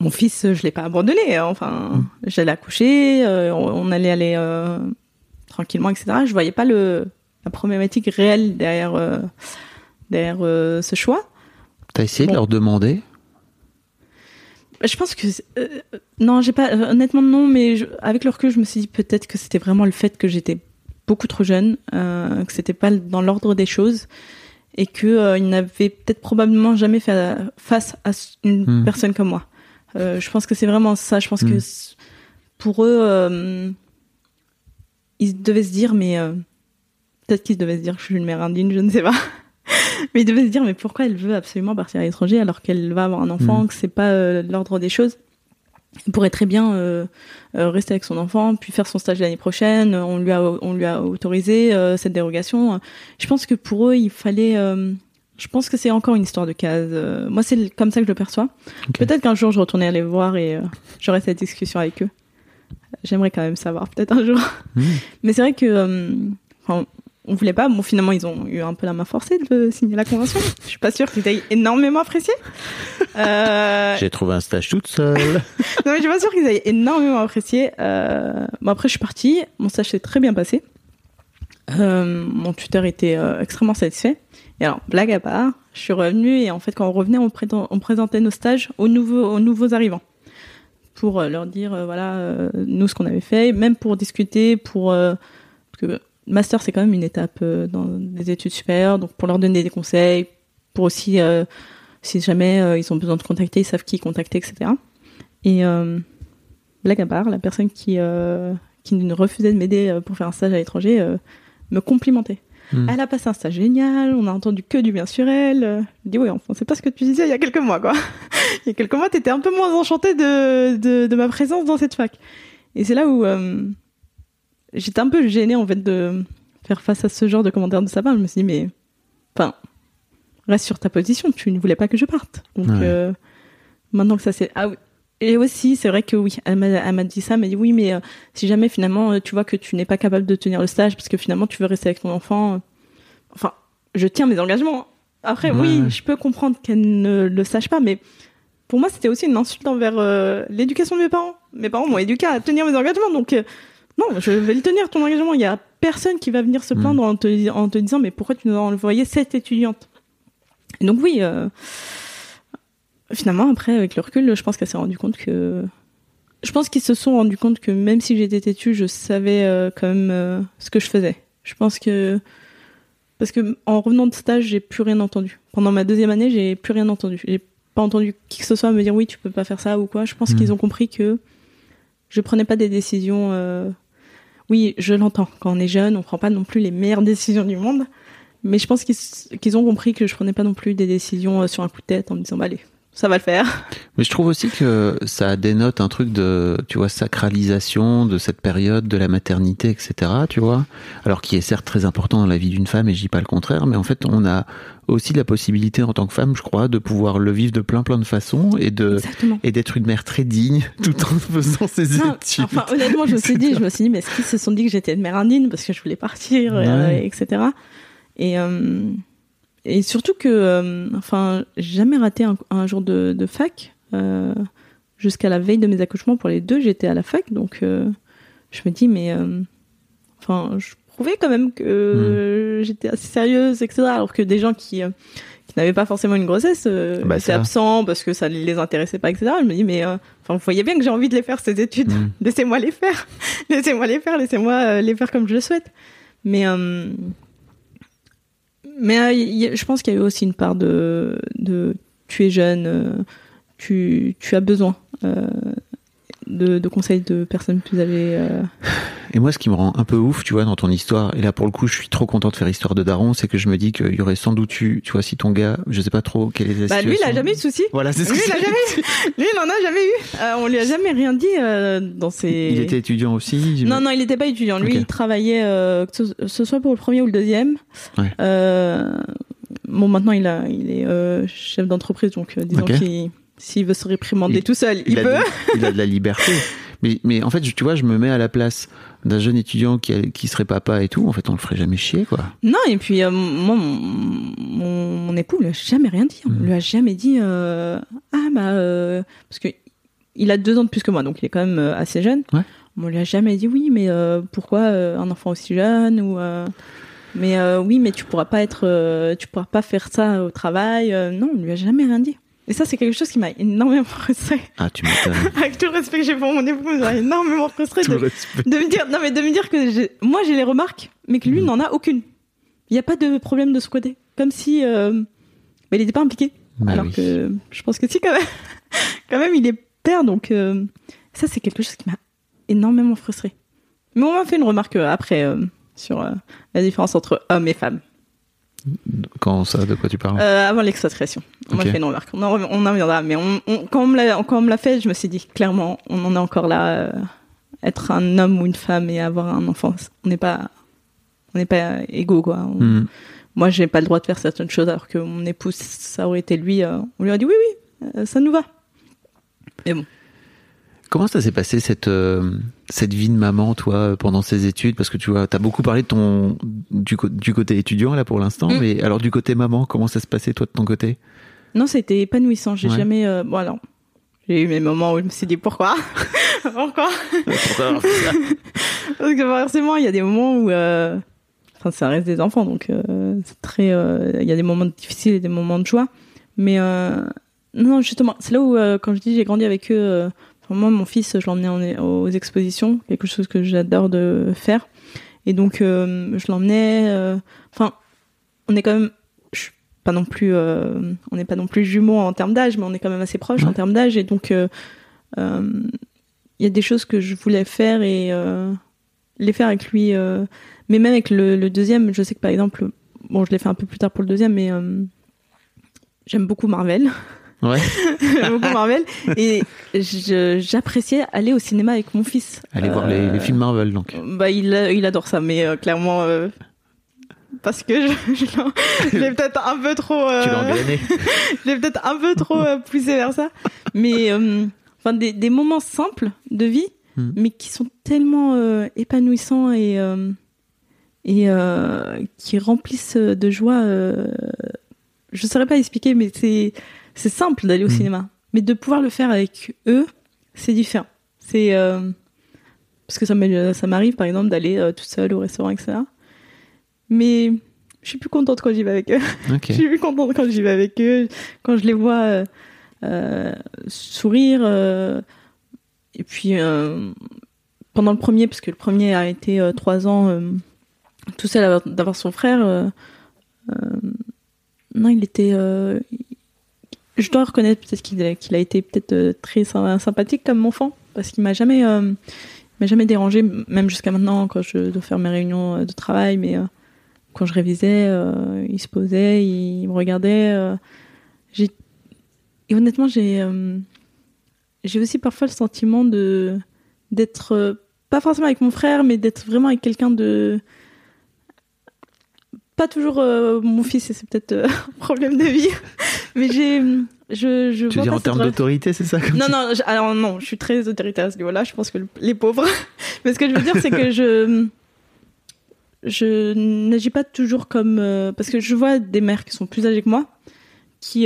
mon fils, je l'ai pas abandonné. hein. Enfin, j'allais accoucher, euh, on, on allait aller tranquillement, etc. Je voyais pas le la problématique réelle derrière derrière euh, ce choix. T'as essayé de leur demander? Je pense que euh, non, j'ai pas euh, honnêtement non, mais je- avec le recul, je me suis dit peut-être que c'était vraiment le fait que j'étais beaucoup trop jeune, euh, que c'était pas dans l'ordre des choses et que ils n'avaient peut-être probablement jamais fait face à une Hmm. personne comme moi. Je pense que c'est vraiment ça. Je pense Hmm. que c- pour eux, ils devaient se dire, mais peut-être qu'ils devaient se dire que je suis une mère indigne, je ne sais pas. mais ils devaient se dire, mais pourquoi elle veut absolument partir à l'étranger alors qu'elle va avoir un enfant, Mm. que c'est pas euh, l'ordre des choses? Elle pourrait très bien euh, euh, rester avec son enfant, puis faire son stage l'année prochaine. On lui a, on lui a autorisé euh, cette dérogation. Je pense que pour eux, il fallait. euh, je pense que c'est encore une histoire de case. Euh, moi, c'est comme ça que je le perçois. Peut-être qu'un jour, je retournerai les voir et euh, j'aurai cette discussion avec eux. J'aimerais quand même savoir, peut-être un jour. Hmm. Mais c'est vrai que, euh, enfin, on voulait pas. Bon, finalement, ils ont eu un peu la main forcée de signer la convention. Je suis pas sûre qu'ils aient énormément apprécié. Euh... J'ai trouvé un stage toute seule. non, mais je suis pas sûre qu'ils aient énormément apprécié. Euh... Bon, après, je suis partie. Mon stage s'est très bien passé. Euh, mon tuteur était euh, extrêmement satisfait. Et alors, blague à part, je suis revenue et en fait, quand on revenait, on, présentait nos stages aux nouveaux, aux nouveaux arrivants pour leur dire, euh, voilà, euh, nous, ce qu'on avait fait, même pour discuter, pour... euh, parce que master, c'est quand même une étape euh, dans des études supérieures, donc pour leur donner des conseils, pour aussi, euh, si jamais euh, ils ont besoin de contacter, ils savent qui contacter, etc. Et blague à part, la personne qui, qui ne refusait de m'aider pour faire un stage à l'étranger me complimentait. Hmm. Elle a passé un stage génial, on a entendu que du bien sur elle. Je dis oui, enfin, c'est pas ce que tu disais il y a quelques mois, quoi. il y a quelques mois, t'étais un peu moins enchantée de, de, de ma présence dans cette fac. Et c'est là où euh, j'étais un peu gênée, en fait, de faire face à ce genre de commentaires de sa part. Je me suis dit, mais, enfin, reste sur ta position, tu ne voulais pas que je parte. Donc, Ouais. euh, maintenant que ça c'est... Ah oui. Et aussi, c'est vrai que oui, elle m'a dit ça, elle m'a dit oui, mais euh, si jamais finalement euh, tu vois que tu n'es pas capable de tenir le stage parce que finalement tu veux rester avec ton enfant, enfin, je tiens mes engagements. Après, Ouais, oui, je peux comprendre qu'elle ne le sache pas, mais pour moi, c'était aussi une insulte envers euh, l'éducation de mes parents. Mes parents m'ont éduqué à tenir mes engagements, donc non, je vais le tenir ton engagement. Il y a personne qui va venir se plaindre en, te, en te disant mais pourquoi tu nous as envoyé cette étudiante? Et Donc oui, euh, finalement après avec le recul, je pense qu'elle s'est rendue compte que je pense qu'ils se sont rendus compte que même si j'étais têtue, je savais euh, quand même euh, ce que je faisais. Je pense que parce que en revenant de stage, j'ai plus rien entendu. Pendant ma deuxième année, j'ai plus rien entendu. J'ai pas entendu qui que ce soit me dire oui, tu peux pas faire ça ou quoi. Je pense Mhm. qu'ils ont compris que je prenais pas des décisions. Oui, je l'entends. Quand on est jeune, on prend pas non plus les meilleures décisions du monde. Mais je pense qu'ils ont compris que je prenais pas non plus des décisions euh, sur un coup de tête en me disant bah allez, ça va le faire. Mais je trouve aussi que ça dénote un truc de, tu vois, sacralisation de cette période de la maternité, etc., tu vois. Alors qui est certes très important dans la vie d'une femme, et je dis pas le contraire, mais en fait, on a aussi la possibilité en tant que femme, je crois, de pouvoir le vivre de plein plein de façons et de, Exactement. et d'être une mère très digne tout en faisant ses Non, études. enfin, honnêtement, je me suis dit, je me suis dit, mais est-ce qu'ils se sont dit que j'étais une mère indigne parce que je voulais partir, euh, etc. Et, euh, et surtout que, euh, enfin, j'ai jamais raté un, un jour de, de fac. euh, Jusqu'à la veille de mes accouchements, pour les deux, j'étais à la fac. Donc, euh, je me dis, mais, euh, enfin, je prouvais quand même que euh, j'étais assez sérieuse, etc. Alors que des gens qui, euh, qui n'avaient pas forcément une grossesse euh, Bah, absents parce que ça ne les intéressait pas, etc. Je me dis, mais, euh, vous voyez bien que j'ai envie de les faire, ces études. Mm. Laissez-moi les faire. laissez-moi les faire, laissez-moi euh, les faire comme je le souhaite. Mais, euh, mais y je pense qu'il y a eu aussi une part de, de tu es jeune, tu, tu as besoin de, de conseils de personnes plus âgées. Et moi, ce qui me rend un peu ouf, tu vois, dans ton histoire, et là pour le coup, je suis trop content de faire histoire de Daron, c'est que je me dis qu'il y aurait sans doute eu, tu vois, si ton gars, je sais pas trop quelle est la Bah, lui, il a jamais eu de soucis. Voilà, c'est ce Lui, que il a jamais eu. Lui, il en a jamais eu. Euh, on lui a jamais rien dit euh, dans ses. Il était étudiant aussi. Non, non, il n'était pas étudiant. Lui, il travaillait, euh, que ce, soit pour le premier ou le deuxième. Ouais. Euh, bon, maintenant, il, a, il est chef d'entreprise, donc disons Ok. qu'il s'il veut se réprimander Il- tout seul, il, peut. de, il a de la liberté. Mais, mais en fait, tu vois, je me mets à la place d'un jeune étudiant qui, a- qui serait papa et tout. En fait, on le ferait jamais chier, quoi. Non, et puis euh, moi, mon, mon, mon époux lui a jamais rien dit. On Mhm. lui a jamais dit euh, ah bah euh, parce que il a deux ans de plus que moi, donc il est quand même assez jeune. Ouais. On lui a jamais dit oui, mais pourquoi un enfant aussi jeune ou mais oui, mais tu pourras pas être, tu pourras pas faire ça au travail. Non, on lui a jamais rien dit. Et ça, c'est quelque chose qui m'a énormément frustrée. Ah, tu m'étonnes. Avec tout le respect que j'ai pour mon époux, m'a énormément frustrée de, de me dire non mais de me dire que moi j'ai les remarques mais que lui Mhm. n'en a aucune il n'y a pas de problème de ce côté comme si euh, bah, il n'était pas impliqué Bah alors oui. que je pense que si quand même quand même il est père donc euh, ça c'est quelque chose qui m'a énormément frustrée mais on m'a fait une remarque euh, après euh, sur la différence entre hommes et femmes Quand ça, de quoi tu parles euh, avant l'expatriation. On m'a Ok. fait une remarque on en, rev- on en reviendra mais on, on- quand on me l'a fait je me suis dit clairement on en est encore là euh, être un homme ou une femme et avoir un enfant on n'est pas on n'est pas égaux quoi. On- Hmm. moi j'ai pas le droit de faire certaines choses alors que mon épouse ça aurait été lui euh, on lui a dit oui oui ça nous va. Mais bon. Comment ça s'est passé cette cette vie de maman, toi, pendant ces études Parce que tu vois, t'as beaucoup parlé de ton du, côté étudiant là pour l'instant, Mm. mais alors du côté maman, comment ça se passait toi de ton côté? Non, c'était épanouissant. J'ai Ouais. jamais. euh, Bon, alors. J'ai eu mes moments où je me suis dit pourquoi? Pourquoi? Parce que forcément, il y a des moments où. euh, Enfin, ça reste des enfants, donc euh, c'est très. euh, Il y a des moments difficiles et des moments de joie. Mais euh, non, justement, c'est là où, euh, quand je dis j'ai grandi avec eux, euh, moi, mon fils, je l'emmenais en- aux expositions, quelque chose que j'adore de faire. Et donc, euh, je l'emmenais. euh, Enfin, on est quand même. Je suis pas non plus. euh, on n'est pas non plus jumeaux en termes d'âge, mais on est quand même assez proches en termes d'âge. Et donc, euh, euh, il y a des choses que je voulais faire et les faire avec lui. mais même avec le, le deuxième, je sais que par exemple, bon, je l'ai fait un peu plus tard pour le deuxième, mais j'aime beaucoup Marvel. Ouais. beaucoup Marvel. Et j'appréciais aller au cinéma avec mon fils. Allez voir les, Euh, les films Marvel donc. Bah, il, il adore ça, mais euh, clairement. euh, parce que je, je, je l'ai peut-être un peu trop. euh, Tu l'as je l'ai peut-être un peu trop euh, poussé vers ça. Mais euh, enfin, des, des moments simples de vie, Hmm. mais qui sont tellement euh, épanouissants et, euh, et euh, qui remplissent de joie. euh, je ne saurais pas expliquer, mais c'est c'est simple d'aller au Hmm. cinéma. Mais de pouvoir le faire avec eux, c'est différent. C'est euh, parce que ça m'est- ça m'arrive par exemple d'aller euh, toute seule au restaurant, etc. Mais je suis plus contente quand j'y vais avec eux. Je suis plus contente quand j'y vais avec eux, quand je les vois euh, euh, sourire. euh, et puis, euh, pendant le premier, parce que le premier a été euh, trois ans euh, tout seul d'avoir son frère, euh, euh, non, il était. Je dois reconnaître peut-être qu'il a, été peut-être euh, très sy- sympathique comme enfant, parce qu'il m'a jamais, euh, m'a jamais dérangé, même jusqu'à maintenant quand je dois faire mes réunions euh, de travail, mais quand je révisais, il se posait, il me regardait. Et honnêtement, j'ai, j'ai aussi parfois le sentiment de d'être pas forcément avec mon frère, mais d'être vraiment avec quelqu'un de pas toujours euh, mon fils, et c'est peut-être euh, un problème de vie, mais j'ai, je, je Tu veux dire en termes d'autorité, c'est ça comme non, non, je- alors non, je suis très autoritaire à ce niveau-là. Je pense que le- les pauvres. Mais ce que je veux dire, c'est que je je n'agis pas toujours comme euh, parce que je vois des mères qui sont plus âgées que moi, qui il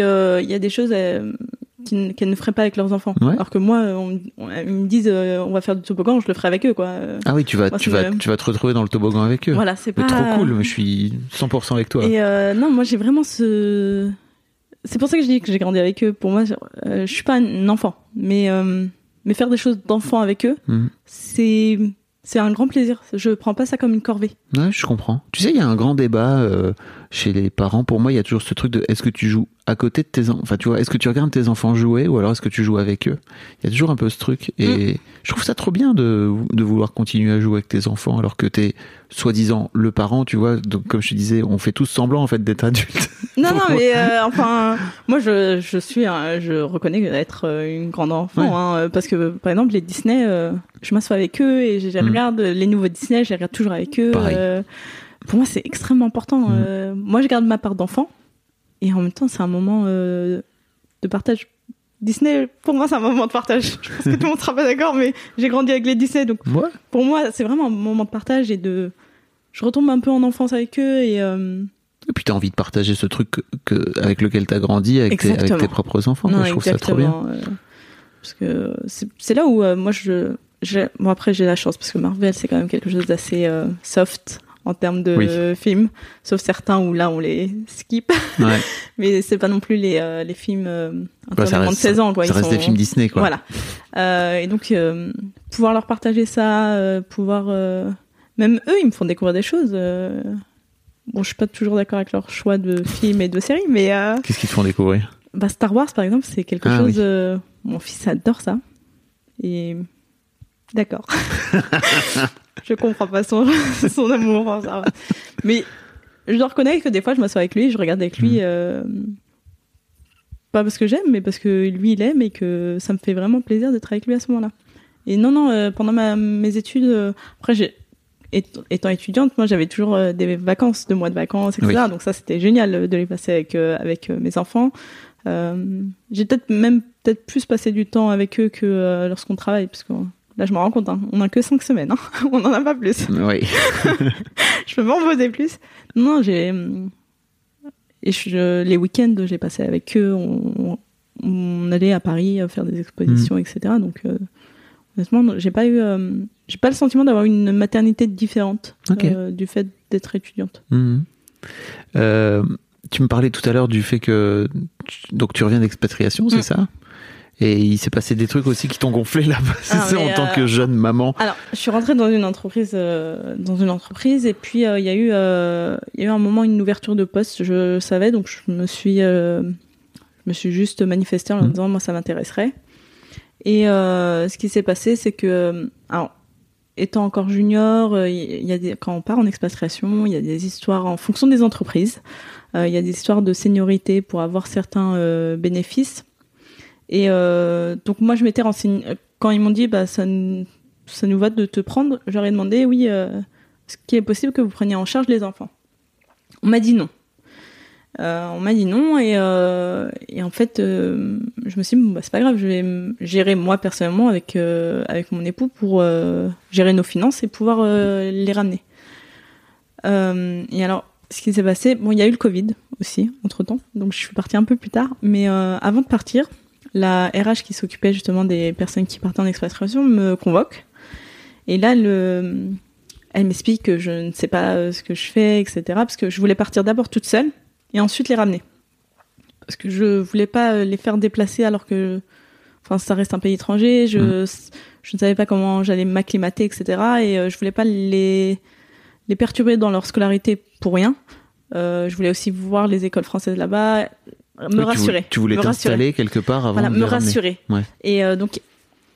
y a des choses qu'elles ne feraient pas avec leurs enfants. Ouais. Alors que moi, on, on- ils me disent euh, on va faire du toboggan, je le ferai avec eux, quoi. Ah oui, tu vas, Moi, tu vas, tu vas te retrouver dans le toboggan avec eux. Voilà, c'est pas trop cool, mais je suis 100% avec toi. Et euh, non, moi j'ai vraiment ce. C'est pour ça que je dis que j'ai grandi avec eux. Pour moi, euh, je suis pas un enfant, mais euh, mais faire des choses d'enfant avec eux, Mhm. c'est c'est un grand plaisir. Je prends pas ça comme une corvée. Ouais, je comprends. Tu sais, il y a un grand débat chez les parents. Pour moi, il y a toujours ce truc de est-ce que tu joues à côté de tes enfants Enfin, tu vois, est-ce que tu regardes tes enfants jouer ou alors est-ce que tu joues avec eux? Il y a toujours un peu ce truc. Et je trouve ça trop bien de, de vouloir continuer à jouer avec tes enfants alors que t'es soi-disant le parent, tu vois. Donc, comme je te disais, on fait tous semblant en fait d'être adulte. Non, non, mais euh, enfin, moi je je suis, je reconnais être euh, une grande enfant, Ouais. hein, parce que par exemple les Disney, euh, je m'assois avec eux et je, Mhm. regarde les nouveaux Disney, je les regarde toujours avec eux. Pareil. euh, pour moi, c'est extrêmement important. Mhm. euh, moi, je garde ma part d'enfant et en même temps, c'est un moment euh, de partage. Disney, pour moi, c'est un moment de partage. Je pense que tout le monde sera pas d'accord, mais j'ai grandi avec les Disney, donc Ouais. pour moi, c'est vraiment un moment de partage et de. Je retombe un peu en enfance avec eux et. euh, Et puis t'as envie de partager ce truc que, que- avec lequel t'as grandi avec tes, avec Exactement. tes propres enfants. quoi. je trouve ça trop bien. euh, parce que c'est là où moi je. Bon, après, j'ai la chance parce que Marvel, c'est quand même quelque chose d'assez soft en termes de Oui. films, sauf certains où là on les skip, Ouais. mais c'est pas non plus les, euh, les films euh, de reste, 16 ans. Quoi. ça Ils reste sont- des films Disney, quoi. Voilà. Euh, et donc, euh, pouvoir leur partager ça, pouvoir. même eux, ils me font découvrir des choses. Bon, je suis pas toujours d'accord avec leur choix de films et de séries, mais Qu'est-ce qu'ils te font découvrir? bah, Star Wars, par exemple, c'est quelque Ah, chose. oui. mon fils adore ça. Et. D'accord. je comprends pas son, son amour. enfin, ça va. Mais je dois reconnaître que des fois, je m'assois avec lui, je regarde avec lui. Mm. euh, pas parce que j'aime, mais parce que lui, il aime et que ça me fait vraiment plaisir d'être avec lui à ce moment-là. Et non, non, euh, pendant ma, mes études, euh, après, j'ai, étant étudiante, moi, j'avais toujours des vacances, deux mois de vacances, etc. Donc ça, c'était génial de les passer avec, avec mes enfants. J'ai peut-être même peut-être plus passé du temps avec eux que lorsqu'on travaille, parce que Là, je me rends compte, hein, on n'a que cinq semaines, hein. on n'en a pas plus. Oui. je peux m'en poser plus. Non, j'ai. Et je, les week-ends, j'ai passé avec eux. On, on, allait à Paris faire des expositions, Mm. etc. Donc, euh, honnêtement, j'ai pas eu. euh, j'ai pas le sentiment d'avoir une maternité différente euh, du fait d'être étudiante. Euh, tu me parlais tout à l'heure du fait que tu- donc tu reviens d'expatriation, c'est Mm. ça? Et il s'est passé des trucs aussi qui t'ont gonflé là-bas, c'est Ah, ça, en tant euh, que jeune maman. Alors, je suis rentrée dans une entreprise, euh, dans une entreprise, et puis euh, il y a eu, euh, il y a eu un moment une ouverture de poste. Je savais, donc je me suis, euh, je me suis juste manifestée en Mhm. disant moi ça m'intéresserait. Et euh, ce qui s'est passé, c'est que, euh, alors, étant encore junior, euh, il y a des, quand on part en expatriation, il y a des histoires en fonction des entreprises. Euh, Il y a des histoires de seniorité pour avoir certains euh, bénéfices. Et euh, donc moi, je m'étais renseignée quand ils m'ont dit bah ça, nous va de te prendre. J'aurais demandé oui, euh, est-ce qu'il est possible que vous preniez en charge les enfants On m'a dit non. Euh, on m'a dit non et, euh, en fait euh, je me suis dit bon, bah, c'est pas grave je vais gérer moi personnellement avec euh, avec mon époux pour euh, gérer nos finances et pouvoir euh, les ramener Euh, et alors ce qui s'est passé bon il y a eu le Covid aussi entre temps donc je suis partie un peu plus tard mais euh, avant de partir la RH qui s'occupait justement des personnes qui partaient en expatriation me convoque et là le elle m'explique que je ne sais pas euh, ce que je fais etc parce que je voulais partir d'abord toute seule et ensuite les ramener. Parce que je voulais pas euh, les faire déplacer alors que, enfin, ça reste un pays étranger. Je, je ne savais pas comment j'allais m'acclimater, etc. Et euh, je voulais pas les les perturber dans leur scolarité pour rien. Euh, je voulais aussi voir les écoles françaises là-bas, me Oui, rassurer. Tu voulais t'installer quelque part avant Voilà, de me rassurer. Ouais. Et euh, donc,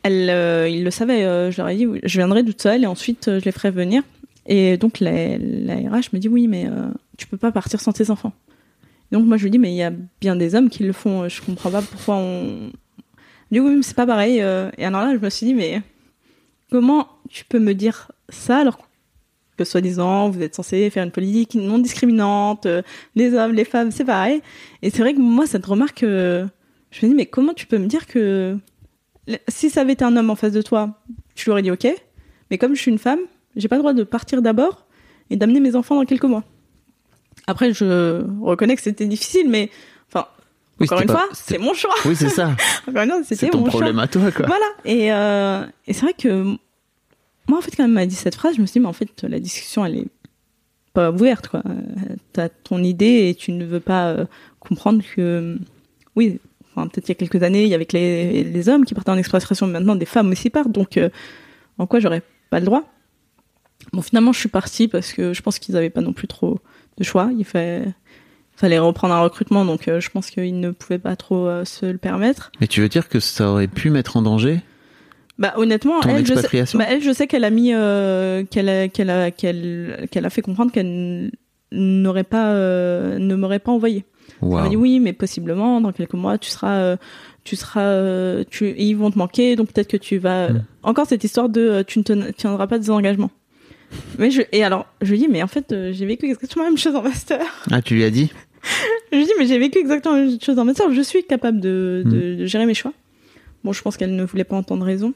elle, euh, il le savait. euh, je leur ai dit, oui, je viendrai toute seule et ensuite euh, je les ferai venir. Et donc la, la RH me dit, oui, mais tu peux pas partir sans tes enfants. Donc moi je lui dis, mais il y a bien des hommes qui le font. Je comprends pas pourquoi on. Du coup, oui, mais c'est pas pareil. Et alors là, je me suis dit, mais comment tu peux me dire ça alors que soi-disant vous êtes censé faire une politique non discriminante, euh, les hommes, les femmes, c'est pareil. Et c'est vrai que moi cette remarque, euh, je me dis mais comment tu peux me dire que si ça avait été un homme en face de toi, tu aurais dit ok, mais comme je suis une femme, j'ai pas le droit de partir d'abord et d'amener mes enfants dans quelques mois. Après, je reconnais que c'était difficile, mais enfin, Oui, encore une pas- fois, c'est mon choix. Oui, c'est ça. Encore une fois, c'est c'était ton mon problème choix. à toi, quoi. Voilà. Et, euh, et c'est vrai que moi, en fait, quand elle m'a dit cette phrase, je me suis dit, mais en fait, la discussion, elle est pas ouverte, quoi. Euh, T'as ton idée et tu ne veux pas euh, comprendre que, oui, enfin, peut-être il y a quelques années, il y avait que les, hommes qui partaient en expatriation, mais maintenant des femmes aussi partent, donc euh, en quoi j'aurais pas le droit? Bon, finalement, je suis partie parce que je pense qu'ils avaient pas non plus trop de choix. Il fallait reprendre un recrutement, donc euh, je pense qu'ils ne pouvaient pas trop euh, se le permettre. Mais tu veux dire que ça aurait pu mettre en danger? Bah honnêtement, elle, je sais, bah, elle, je sais qu'elle a mis, euh, qu'elle a, qu'elle a, qu'elle, qu'elle a fait comprendre qu'elle n'aurait pas, euh, ne m'aurait pas envoyé. Elle m'a dit oui, mais possiblement dans quelques mois, tu seras, euh, tu seras, euh, tu, et ils vont te manquer, donc peut-être que tu vas. Mm. Encore cette histoire de, euh, tu ne te- tiendras pas des engagements. Mais je, et alors, je lui dis, mais en fait, euh, j'ai vécu exactement la même chose en master. Ah, tu lui as dit? Je lui dis, mais j'ai vécu exactement la même chose en master. Je suis capable de, de, de gérer mes choix. Bon, je pense qu'elle ne voulait pas entendre raison.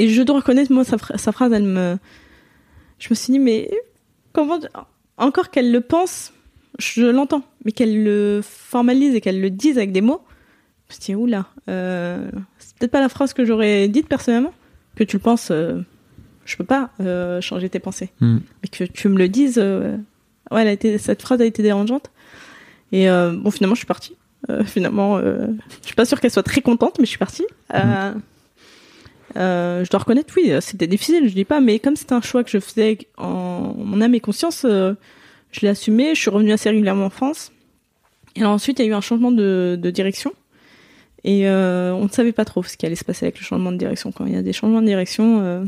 Et je dois reconnaître, moi, sa, phra- sa phrase, elle me. Je me suis dit, mais comment. Encore qu'elle le pense, je l'entends. Mais qu'elle le formalise et qu'elle le dise avec des mots, je me suis dit, oula, euh, c'est peut-être pas la phrase que j'aurais dite personnellement. Que tu le penses, euh, je peux pas euh, changer tes pensées. Hmm. Mais que tu me le dises, euh, ouais, elle a été, cette phrase a été dérangeante. Et euh, bon, finalement, je suis partie. Finalement, je suis pas sûre qu'elle soit très contente, mais je suis partie. Euh, euh, je dois reconnaître, oui, c'était difficile, je dis pas, mais comme c'était un choix que je faisais en mon âme et conscience, euh, je l'ai assumé. Je suis revenue assez régulièrement en France. Et alors ensuite, il y a eu un changement de, de direction. Et euh, on ne savait pas trop ce qui allait se passer avec le changement de direction. Quand il y a des changements de direction, euh,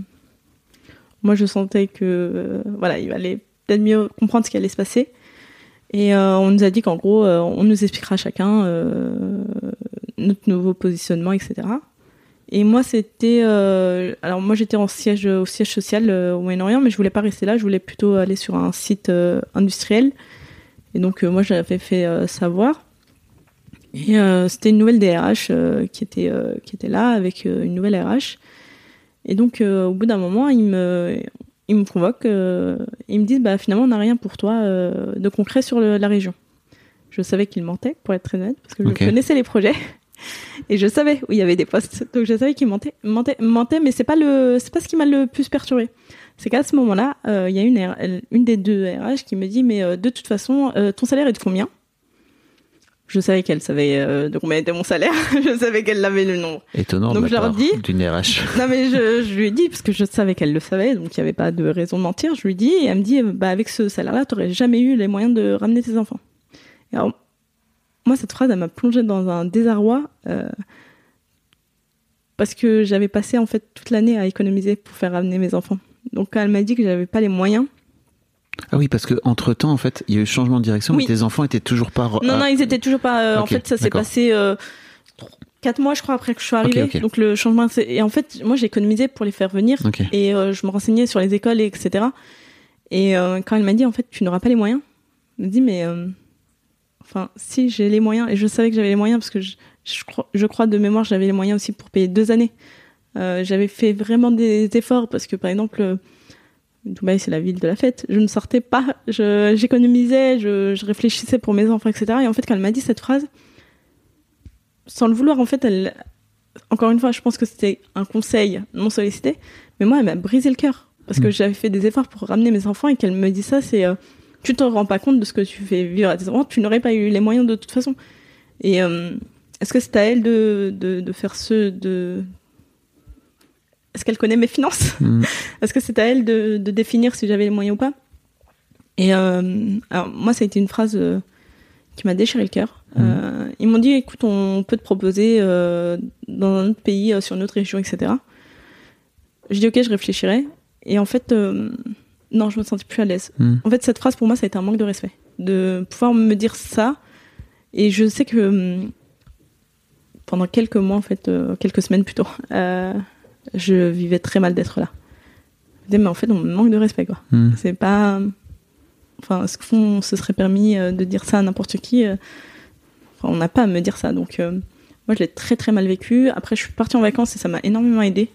moi je sentais que euh, voilà, il allait peut-être mieux comprendre ce qui allait se passer. Et on nous a dit qu'en gros, on nous expliquera chacun notre nouveau positionnement, etc. Et moi, c'était. euh, alors, moi, j'étais en siège, au siège social euh, au Moyen-Orient, mais je voulais pas rester là. Je voulais plutôt aller sur un site euh, industriel. Et donc, euh, moi, j'avais fait savoir. Et c'était une nouvelle DRH qui, était, qui était là, avec une nouvelle RH. Et donc, au bout d'un moment, ils me, ils me convoquent, ils me disent, bah, finalement, on n'a rien pour toi de concret sur le- la région. Je savais qu'ils mentaient, pour être très honnête, parce que je connaissais les projets. Et je savais où il y avait des postes. Donc, je savais qu'ils mentaient, mentaient, mentaient, mais c'est pas le, c'est pas ce qui m'a le plus perturbé. C'est qu'à ce moment-là, euh, il y a une, une des deux RH qui me dit, mais euh, de toute façon, euh, ton salaire est de combien? Je savais qu'elle savait de combien était mon salaire. je savais qu'elle avait le nombre. Étonnant Donc, de je leur dis- d'une RH. Non mais je, je lui ai dit parce que je savais qu'elle le savait, donc il n'y avait pas de raison de mentir. Je lui ai dit et elle me dit euh, bah avec ce salaire-là, tu n'aurais jamais eu les moyens de ramener tes enfants. Alors moi cette phrase, elle m'a plongée dans un désarroi euh, parce que j'avais passé en fait toute l'année à économiser pour faire ramener mes enfants. Donc quand elle m'a dit que j'avais pas les moyens, Ah oui, parce que entre temps, en fait, il y a eu changement de direction, Oui. mais tes enfants étaient toujours pas. non non ils étaient toujours pas. euh, en fait ça s'est passé. Euh, Quatre mois, je crois, après que je suis arrivée. ok. Donc le changement, et en fait, moi, j'ai économisé pour les faire venir. Et euh, je me renseignais sur les écoles, et etc. Et euh, quand elle m'a dit, en fait, tu n'auras pas les moyens, je me dis, mais euh, enfin, si j'ai les moyens, et je savais que j'avais les moyens parce que je, je, crois, je crois de mémoire, j'avais les moyens aussi pour payer deux années. Euh, j'avais fait vraiment des efforts parce que, par exemple, euh, Dubaï, c'est la ville de la fête. Je ne sortais pas, j'économisais, je, je réfléchissais pour mes enfants, etc. Et en fait, quand elle m'a dit cette phrase, sans le vouloir, en fait, elle, encore une fois, je pense que c'était un conseil non sollicité, mais moi, elle m'a brisé le cœur parce que Mm. j'avais fait des efforts pour ramener mes enfants et qu'elle me dit ça, c'est euh, tu te rends pas compte de ce que tu fais vivre à tes enfants, tu n'aurais pas eu les moyens de toute façon. Et euh, est-ce que c'est à elle de, de, de faire ce de est-ce qu'elle connaît mes finances? Mm. Est-ce que c'est à elle de, de définir si j'avais les moyens ou pas? Et euh, alors moi, ça a été une phrase euh, qui m'a déchiré le cœur. Euh, ils m'ont dit, écoute, on peut te proposer dans un autre pays, sur une autre région, etc. Je dis, ok, je réfléchirai. Et en fait, non, je me sentais plus à l'aise. Mm. En fait, cette phrase, pour moi, ça a été un manque de respect. De pouvoir me dire ça. Et je sais que hum, pendant quelques mois, en fait, euh, quelques semaines plutôt, euh, je vivais très mal d'être là. Je me disais, mais en fait, on me manque de respect, quoi. Mm. C'est pas. Enfin, ce qu'on se serait permis euh, de dire ça à n'importe qui. euh, Enfin, on n'a pas à me dire ça. Donc, moi, je l'ai très très mal vécu. Après, je suis partie en vacances et ça m'a énormément aidé.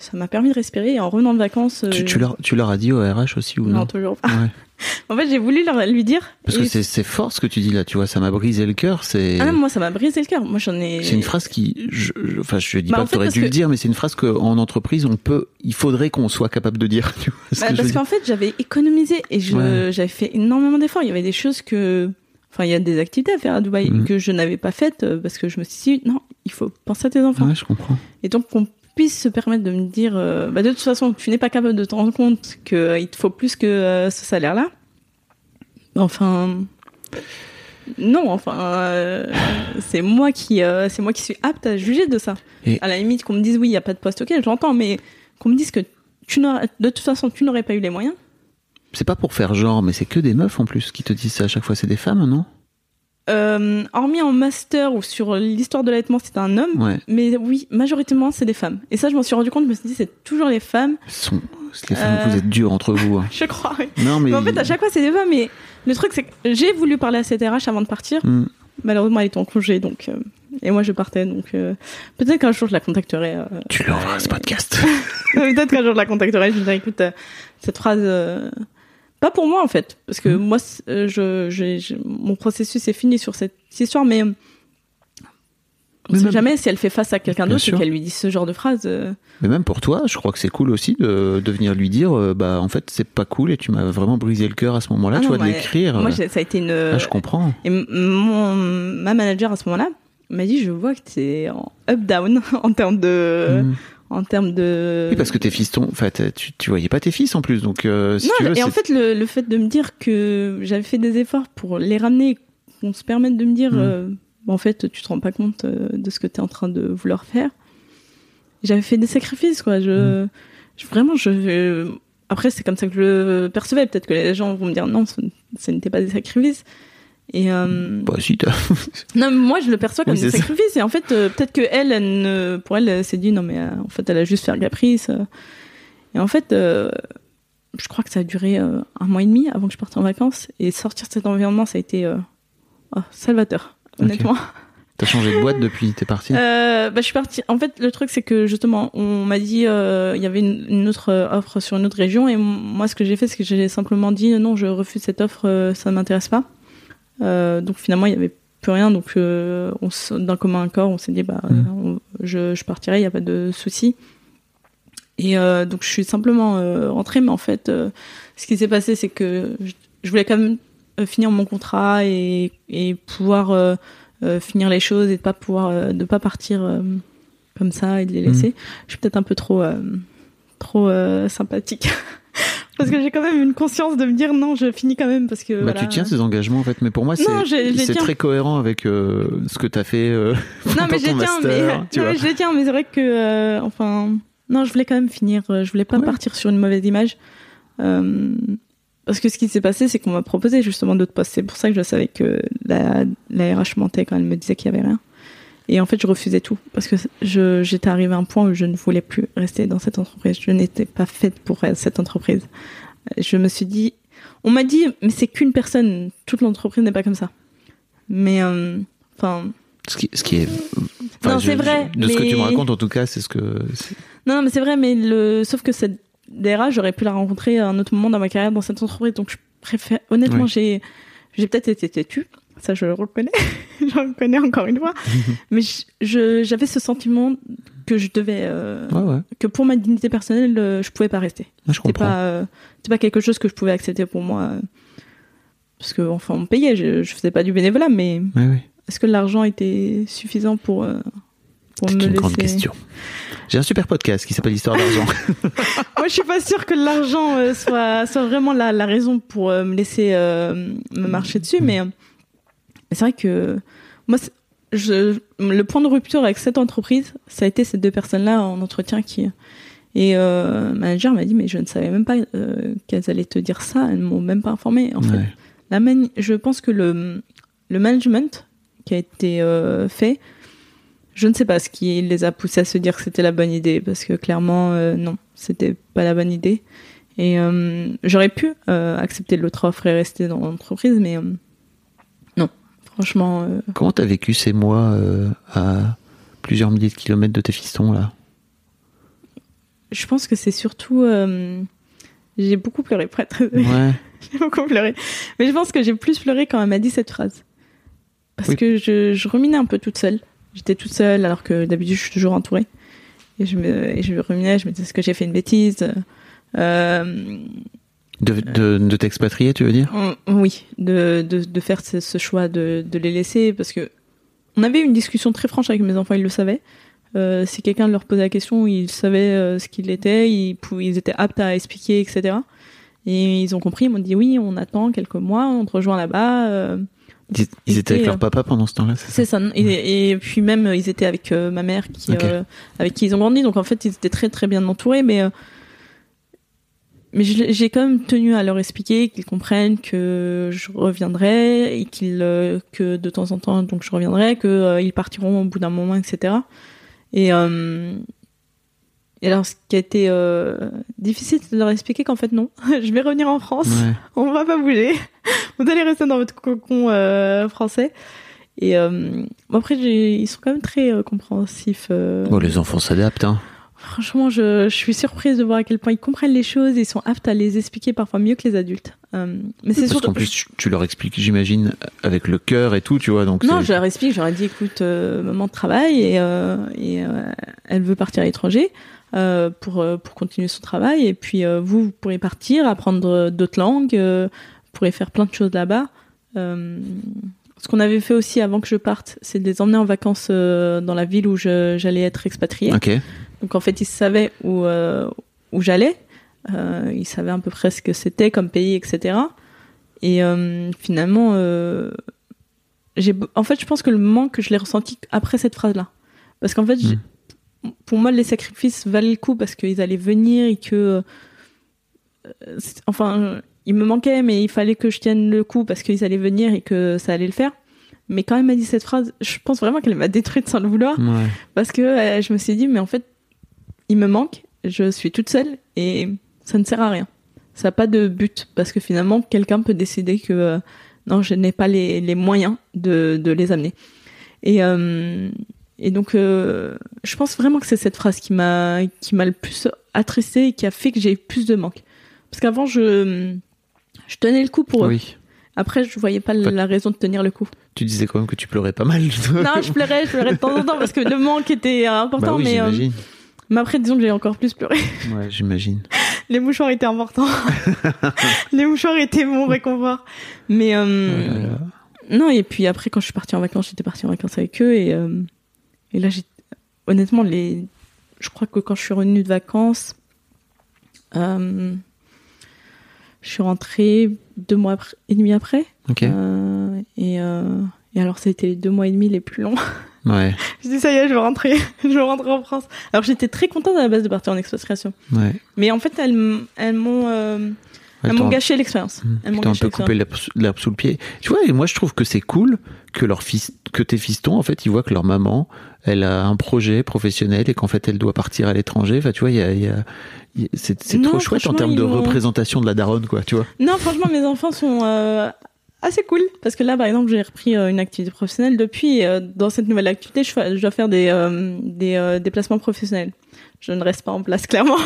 Ça m'a permis de respirer. Et en revenant de vacances. Tu, euh, tu leur, tu leur as dit au RH aussi ou non, Non, toujours pas. Ouais. En fait, j'ai voulu leur, lui dire. Parce que c'est c'est fort ce que tu dis là, tu vois, ça m'a brisé le cœur. C'est Ah non, moi, ça m'a brisé le cœur. Moi, j'en ai. c'est une phrase qui, je, je- enfin, je dis Bah, pas que tu aurais dû le dire, mais c'est une phrase qu'en entreprise, on peut, il faudrait qu'on soit capable de dire. Tu vois Bah, que parce qu'en fait, j'avais économisé et je, Ouais. j'avais fait énormément d'efforts. Il y avait des choses que, enfin, il y a des activités à faire à Dubaï Mhm. que je n'avais pas faites euh, parce que je me suis dit, non, il faut penser à tes enfants. Ouais, je comprends. Et donc, puisse se permettre de me dire, euh, bah, de toute façon, tu n'es pas capable de te rendre compte qu'il te faut plus que euh, ce salaire-là. Enfin, non, enfin, euh, c'est moi qui, euh, c'est moi qui suis apte à juger de ça. Et- À la limite, qu'on me dise oui, il y a pas de poste, ok, j'entends, mais qu'on me dise que tu de toute façon, tu n'aurais pas eu les moyens. C'est pas pour faire genre, mais c'est que des meufs en plus qui te disent ça à chaque fois. C'est des femmes, non? Euh, hormis en master ou sur l'histoire de l'allaitement, c'est un homme. Ouais. Mais oui, majoritairement, c'est des femmes. Et ça, je m'en suis rendu compte. Je me suis dit, c'est toujours les femmes. Sont, les femmes, Euh. vous êtes durs entre vous. hein. Je crois. oui. Non, mais. Mais en fait, à chaque fois, c'est des femmes. Mais le truc, c'est que j'ai voulu parler à cette RH avant de partir. Hmm. Malheureusement, elle était en congé, donc. euh, Et moi, je partais, donc euh, peut-être qu'un jour je la contacterai. Tu l'enverras ce podcast. peut-être qu'un jour je la contacterai. Je lui dirai, écoute, cette phrase, pas pour moi en fait, parce Mmh. que moi, c'est- euh, je, mon processus est fini sur cette histoire, mais euh, on sait jamais si elle fait face à quelqu'un d'autre et qu'elle lui dit ce genre de phrase. euh, Mais même pour toi, je crois que c'est cool aussi de, de venir lui dire, euh, bah en fait c'est pas cool et tu m'as vraiment brisé le cœur à ce moment-là, ah tu non, vois, de l'écrire. Moi, ça a été une. ah, je comprends. Et mon, ma manager à ce moment-là m'a dit je vois que t'es en up down en termes de Hmm. En termes de Oui, parce que tes fils, en fait, tu, tu voyais pas tes fils en plus, donc euh, si non tu veux, et en fait le, le fait de me dire que j'avais fait des efforts pour les ramener qu'on se permette de me dire Mm. euh, en fait tu te rends pas compte euh, de ce que tu es en train de vouloir faire j'avais fait des sacrifices quoi je, Mm. je- vraiment je- après c'est comme ça que je le percevais peut-être que les gens vont me dire non ce, ce n'était pas des sacrifices et euh, Bah si, t'as- Non, mais moi je le perçois comme Oui, des sacrifices. Et en fait, euh, peut-être que elle, elle ne, pour elle, elle s'est dit non mais euh, en fait, elle a juste fait un caprice. Et en fait, je crois que ça a duré un mois et demi avant que je parte en vacances. Et sortir de cet environnement, ça a été oh, salvateur, honnêtement. T'as changé de boîte depuis t'es parti bah, je suis partie. En fait, le truc, c'est que justement, on m'a dit, il y avait une, une autre offre sur une autre région, et moi, ce que j'ai fait, c'est que j'ai simplement dit, non, je refuse cette offre, ça ne m'intéresse pas. Euh, donc finalement, il y avait plus rien. Donc, euh, d'un commun accord, on s'est dit, bah, Mhm. on- je, je partirai, il n'y a pas de souci. Et euh, donc, je suis simplement euh, rentrée, mais en fait, euh, ce qui s'est passé, c'est que je, je voulais quand même euh, finir mon contrat et, et pouvoir euh, euh, finir les choses et de pas pouvoir euh, de pas partir euh, comme ça et de les laisser. Je suis peut-être un peu trop euh, trop euh, sympathique parce que j'ai quand même une conscience de me dire non, je finis quand même parce que Bah, voilà. tu tiens ces engagements en fait, mais pour moi c'est très cohérent avec euh, ce que t'as fait euh, non mais je les tiens mais non, je les tiens mais c'est vrai que euh, enfin non, je voulais quand même finir, je voulais pas Ouais. partir sur une mauvaise image. Parce que ce qui s'est passé, c'est qu'on m'a proposé justement d'autres postes. C'est pour ça que je savais que la, la RH mentait quand elle me disait qu'il y avait rien. Et en fait, je refusais tout parce que j'étais arrivée à un point où je ne voulais plus rester dans cette entreprise. Je n'étais pas faite pour euh, cette entreprise. Je me suis dit, on m'a dit, mais c'est qu'une personne. Toute l'entreprise n'est pas comme ça. Mais euh, enfin, Ce qui, ce qui est enfin, Non, c'est vrai, de ce que tu me racontes en tout cas, c'est ce que non, non, mais c'est vrai. Mais le sauf que cette DRH, j'aurais pu la rencontrer à un autre moment dans ma carrière dans cette entreprise. Donc je préfère. Honnêtement, Ouais. j'ai j'ai peut-être été têtue. Ça, je le reconnais. je le reconnais encore une fois. mais j'avais ce sentiment que je devais euh, ouais ouais, que pour ma dignité personnelle, euh, je pouvais pas rester. je C'était pas, euh, pas quelque chose que je pouvais accepter pour moi. euh, parce que, enfin, on me payait, je, je faisais pas du bénévolat, mais Ouais, est-ce que l'argent était suffisant pour, euh, pour C'est me une laisser grande question. J'ai un super podcast qui s'appelle Histoire d'argent. Moi, je suis pas sûre que l'argent soit, soit vraiment la, la raison pour me laisser me marcher dessus, mais, euh, mais c'est vrai que moi, je, le point de rupture avec cette entreprise, ça a été ces deux personnes-là en entretien qui. Et euh, le manager m'a dit, mais je ne savais même pas euh, qu'elles allaient te dire ça, elles m'ont même pas informé. En fait, la mani- je pense que le, le management qui a été euh, fait, je ne sais pas ce qui les a poussés à se dire que c'était la bonne idée, parce que clairement, euh, non, c'était pas la bonne idée. Et euh, j'aurais pu accepter l'autre offre et rester dans l'entreprise, mais franchement, euh, Comment t'as vécu ces mois euh, à plusieurs milliers de kilomètres de tes fistons là? je pense que c'est surtout... euh, j'ai beaucoup pleuré, pour être Ouais. J'ai beaucoup pleuré. Mais je pense que j'ai plus pleuré quand elle m'a dit cette phrase. Parce Oui. que je, je ruminais un peu toute seule. J'étais toute seule alors que d'habitude je suis toujours entourée. Et je me, et je ruminais, je me disais est-ce que j'ai fait une bêtise? Euh, De, de, de t'expatrier, tu veux dire? On- Oui, de, de, de faire ce, choix de, de les laisser parce que on avait une discussion très franche avec mes enfants, ils le savaient. Euh, si quelqu'un leur posait la question, ils savaient euh, ce qu'il était, ils, ils étaient aptes à expliquer, etc. Et ils ont compris, ils m'ont dit oui, on attend quelques mois, on te rejoint là-bas. euh, Ils, ils étaient avec leur euh, papa pendant ce temps-là, c'est ça? c'est ça. Et, et puis même, euh, ils étaient avec euh, ma mère, qui, euh, avec qui ils ont grandi. Donc en fait, ils étaient très très bien entourés. Mais, euh, mais j'ai quand même tenu à leur expliquer qu'ils comprennent que je reviendrai et qu'ils euh, que de temps en temps donc je reviendrai, que euh, ils partiront au bout d'un moment, etc. Et euh, et alors, ce qui a été difficile, c'est de leur expliquer qu'en fait non, je vais revenir en France Ouais. on va pas bouger. Vous allez rester dans votre cocon français. Et bon, après, ils sont quand même très compréhensifs. Bon, les enfants s'adaptent, hein. Franchement, je, je suis surprise de voir à quel point ils comprennent les choses. Ils sont aptes à les expliquer parfois mieux que les adultes. Euh, mais c'est surtout. qu'en plus, tu, tu leur expliques, j'imagine, avec le cœur et tout, tu vois. Donc Non, je leur explique, ai dit, écoute, euh, maman travaille et, euh, et euh, elle veut partir à l'étranger pour, pour continuer son travail. Et puis vous, vous pourrez partir, apprendre d'autres langues, vous pourrez faire plein de choses là-bas. Euh, ce qu'on avait fait aussi avant que je parte, c'est de les emmener en vacances euh, dans la ville où j'allais être expatriée. Donc en fait, ils savaient où, euh, où j'allais. Euh, ils savaient à peu près ce que c'était comme pays, etc. Et finalement, j'ai, en fait, je pense que le manque, je l'ai ressenti après cette phrase-là. Parce qu'en fait, j'ai- pour moi, les sacrifices valaient le coup parce qu'ils allaient venir et que, enfin, il me manquait, mais il fallait que je tienne le coup parce qu'ils allaient venir et que ça allait le faire. Mais quand elle m'a dit cette phrase, je pense vraiment qu'elle m'a détruite sans le vouloir Ouais. parce que euh, je me suis dit mais en fait il me manque je suis toute seule et ça ne sert à rien ça n'a pas de but parce que finalement quelqu'un peut décider que euh, non je n'ai pas les, les moyens de, de les amener Et, euh, et donc, je pense vraiment que c'est cette phrase qui m'a qui m'a le plus attristée et qui a fait que j'ai eu plus de manque. Parce qu'avant, je, je tenais le coup pour eux. Oui. Après, je voyais pas la raison de tenir le coup. Tu disais quand même que tu pleurais pas mal. Non, je pleurais, je pleurais de temps en temps parce que le manque était important. bah oui, mais, euh, j'imagine. mais après, disons que j'ai encore plus pleuré. Ouais, j'imagine. Les mouchoirs étaient importants. Les mouchoirs étaient mon réconfort. Mais euh, Oh non, et puis après, quand je suis partie en vacances, j'étais partie en vacances avec eux. Et, euh, et là, j'ai honnêtement, les... je crois que quand je suis revenue de vacances, euh, je suis rentrée deux mois et demi après. Ok. Euh, et, euh, et alors, ça a été les deux mois et demi les plus longs. Ouais. je dis, ça y est, je vais rentrer. je vais rentrer en France. Alors, j'étais très contente à la base de partir en expatriation. Ouais. Mais en fait, elles, elles m'ont euh, elles m'ont gâché l'expérience. Mmh. Elles m'ont un peu coupé l'herbe sous- le pied. Tu vois, et moi je trouve que c'est cool que leur fils, que tes fistons, en fait, ils voient que leur maman, elle a un projet professionnel et qu'en fait elle doit partir à l'étranger. Enfin, tu vois, il y a, y a- y a- c'est trop chouette en termes de représentation de la daronne, quoi. Tu vois. Non, franchement, mes enfants sont euh, assez cool. Parce que là, par exemple, j'ai repris euh, une activité professionnelle. Depuis, euh, dans cette nouvelle activité, je, fais- je dois faire des, euh, des déplacements professionnels. Je ne reste pas en place, clairement.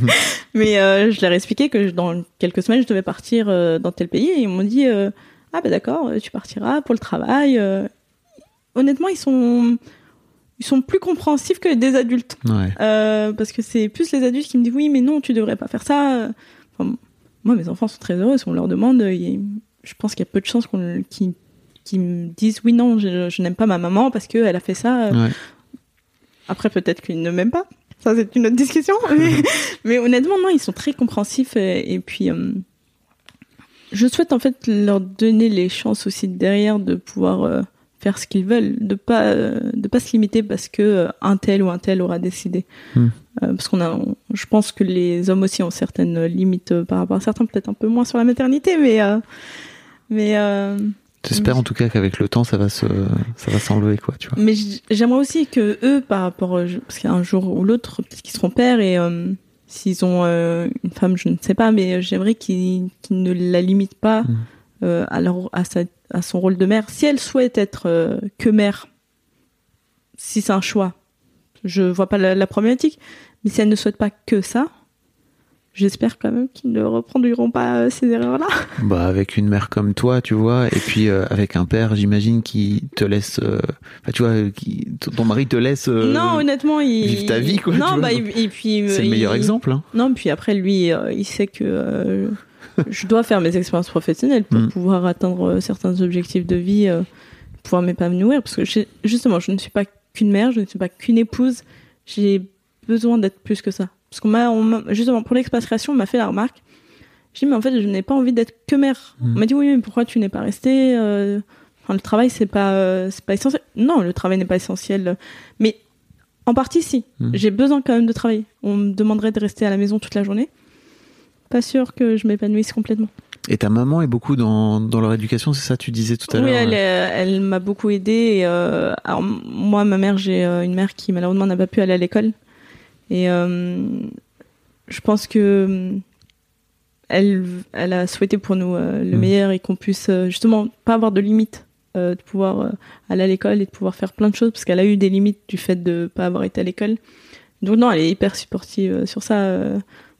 Mais je leur ai expliqué que je- dans quelques semaines, je devais partir dans tel pays. Et ils m'ont dit, ah ben d'accord, tu partiras pour le travail. Honnêtement, ils sont, ils sont plus compréhensifs que des adultes. Ouais. Parce que c'est plus les adultes qui me disent oui, mais non, tu devrais pas faire ça. Enfin, moi, mes enfants sont très heureux. Si on leur demande, je pense qu'il y a peu de chances qu'on, qu'ils, qu'ils me disent oui, non, je, je n'aime pas ma maman parce qu'elle a fait ça. Ouais. Après, peut-être qu'ils ne m'aiment pas. Ça, c'est une autre discussion. mais, mais honnêtement, non, ils sont très compréhensifs. Et, et puis, euh, je souhaite en fait leur donner les chances aussi derrière de pouvoir euh, faire ce qu'ils veulent, de pas euh, de pas se limiter parce que euh, un tel ou un tel aura décidé. Hmm. Euh, parce qu'on a, on- je pense que les hommes aussi ont certaines limites euh, par rapport à certains, peut-être un peu moins sur la maternité, mais euh, mais euh, J'espère en tout cas qu'avec le temps, ça va se, ça va s'enlever, quoi. Tu vois. mais j'aimerais aussi que eux, par rapport, parce qu'un jour ou l'autre, peut-être qu'ils seront pères et euh, s'ils ont euh, une femme, je ne sais pas, mais euh, j'aimerais qu'ils ne la limitent pas euh, à, leur, à, sa, à son rôle de mère. Si elle souhaite être que mère, si c'est un choix, je vois pas la, la problématique. Mais si elle ne souhaite pas que ça, j'espère quand même qu'ils ne reproduiront pas euh, ces erreurs-là. Bah, avec une mère comme toi, tu vois, et puis euh, avec un père, j'imagine, qui te laisse, euh, tu vois, qui, ton mari te laisse. euh, non, honnêtement, il vive ta vie, quoi, Non, bah, et, et puis c'est le il- meilleur exemple. Hein. Non, puis après, lui, il sait que je dois faire mes expériences professionnelles pour Mm. pouvoir atteindre certains objectifs de vie, pouvoir m'épanouir. Parce que justement, je ne suis pas qu'une mère, je ne suis pas qu'une épouse. J'ai besoin d'être plus que ça. Parce qu'on m'a, justement, pour l'expatriation, on m'a fait la remarque. J'ai dit, mais en fait, je n'ai pas envie d'être que mère. Mm. On m'a dit, oui, mais pourquoi tu n'es pas restée euh, Enfin, le travail, c'est pas, euh, c'est pas essentiel. Non, le travail n'est pas essentiel. Mais en partie, si. Mm. J'ai besoin quand même de travailler. On me demanderait de rester à la maison toute la journée. Pas sûr que je m'épanouisse complètement. Et ta maman est beaucoup dans, dans leur éducation, c'est ça tu disais tout à Oui, l'heure elle, est- elle m'a beaucoup aidée. Et, euh, alors, moi, ma mère, j'ai une mère qui malheureusement n'a pas pu aller à l'école. Et euh, je pense que elle, elle a souhaité pour nous euh, le Mm. meilleur et qu'on puisse euh, justement pas avoir de limites, euh, de pouvoir euh, aller à l'école et de pouvoir faire plein de choses parce qu'elle a eu des limites du fait de pas avoir été à l'école. Donc non, elle est hyper supportive euh, sur ça.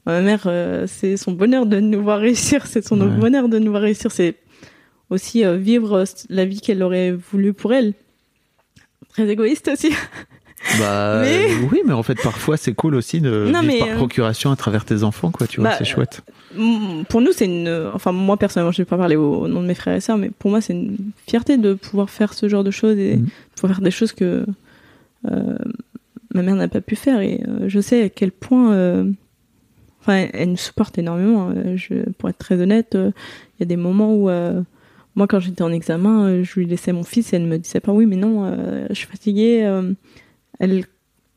ma mère, c'est son bonheur de nous voir réussir, c'est son Ouais. bonheur de nous voir réussir, c'est aussi vivre la vie qu'elle aurait voulu pour elle. Très égoïste aussi. Bah, Mais- euh, oui, mais en fait, parfois, c'est cool aussi de Non, vivre mais, par euh, procuration à travers tes enfants, quoi. Tu vois, Bah, c'est chouette. Mm, Pour nous, c'est une. Enfin, moi personnellement, je vais pas parler au nom de mes frères et sœurs, mais pour moi, c'est une fierté de pouvoir faire ce genre de choses et Mhm. pouvoir faire des choses que euh, ma mère n'a pas pu faire. Et euh, je sais à quel point. euh, Enfin, elle, nous supporte énormément. euh, Je, pour être très honnête, euh, il y a des moments où. euh, moi, quand j'étais en examen, euh, je lui laissais mon fils et elle me disait pas oui, mais non, euh, je suis fatiguée. Elle,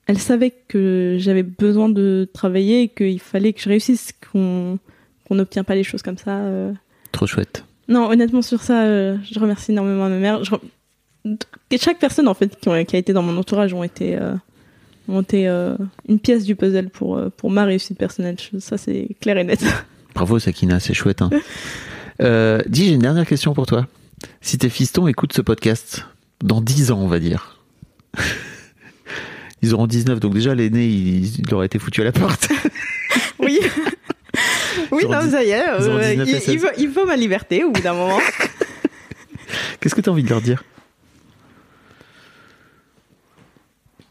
elle savait que j'avais besoin de travailler et qu'il fallait que je réussisse, qu'on qu'on n'obtient pas les choses comme ça. euh. Trop chouette. Non, honnêtement, sur ça, euh, je remercie énormément ma mère. Je Chaque personne, en fait, qui, ont- qui a été dans mon entourage ont été, euh, ont été euh, une pièce du puzzle pour, pour ma réussite personnelle. Ça, c'est clair et net. Bravo, Sakina, c'est chouette. Hein. Dis, j'ai une dernière question pour toi. Si tes fistons écoutent ce podcast, dans 10 ans, on va dire. Ils auront 19, donc déjà l'aîné, il, il aurait été foutu à la porte. Oui. oui, non, ça y est. euh, 19 et il, 16. il veut, il veut ma liberté au bout d'un moment. Qu'est-ce que tu as envie de leur dire?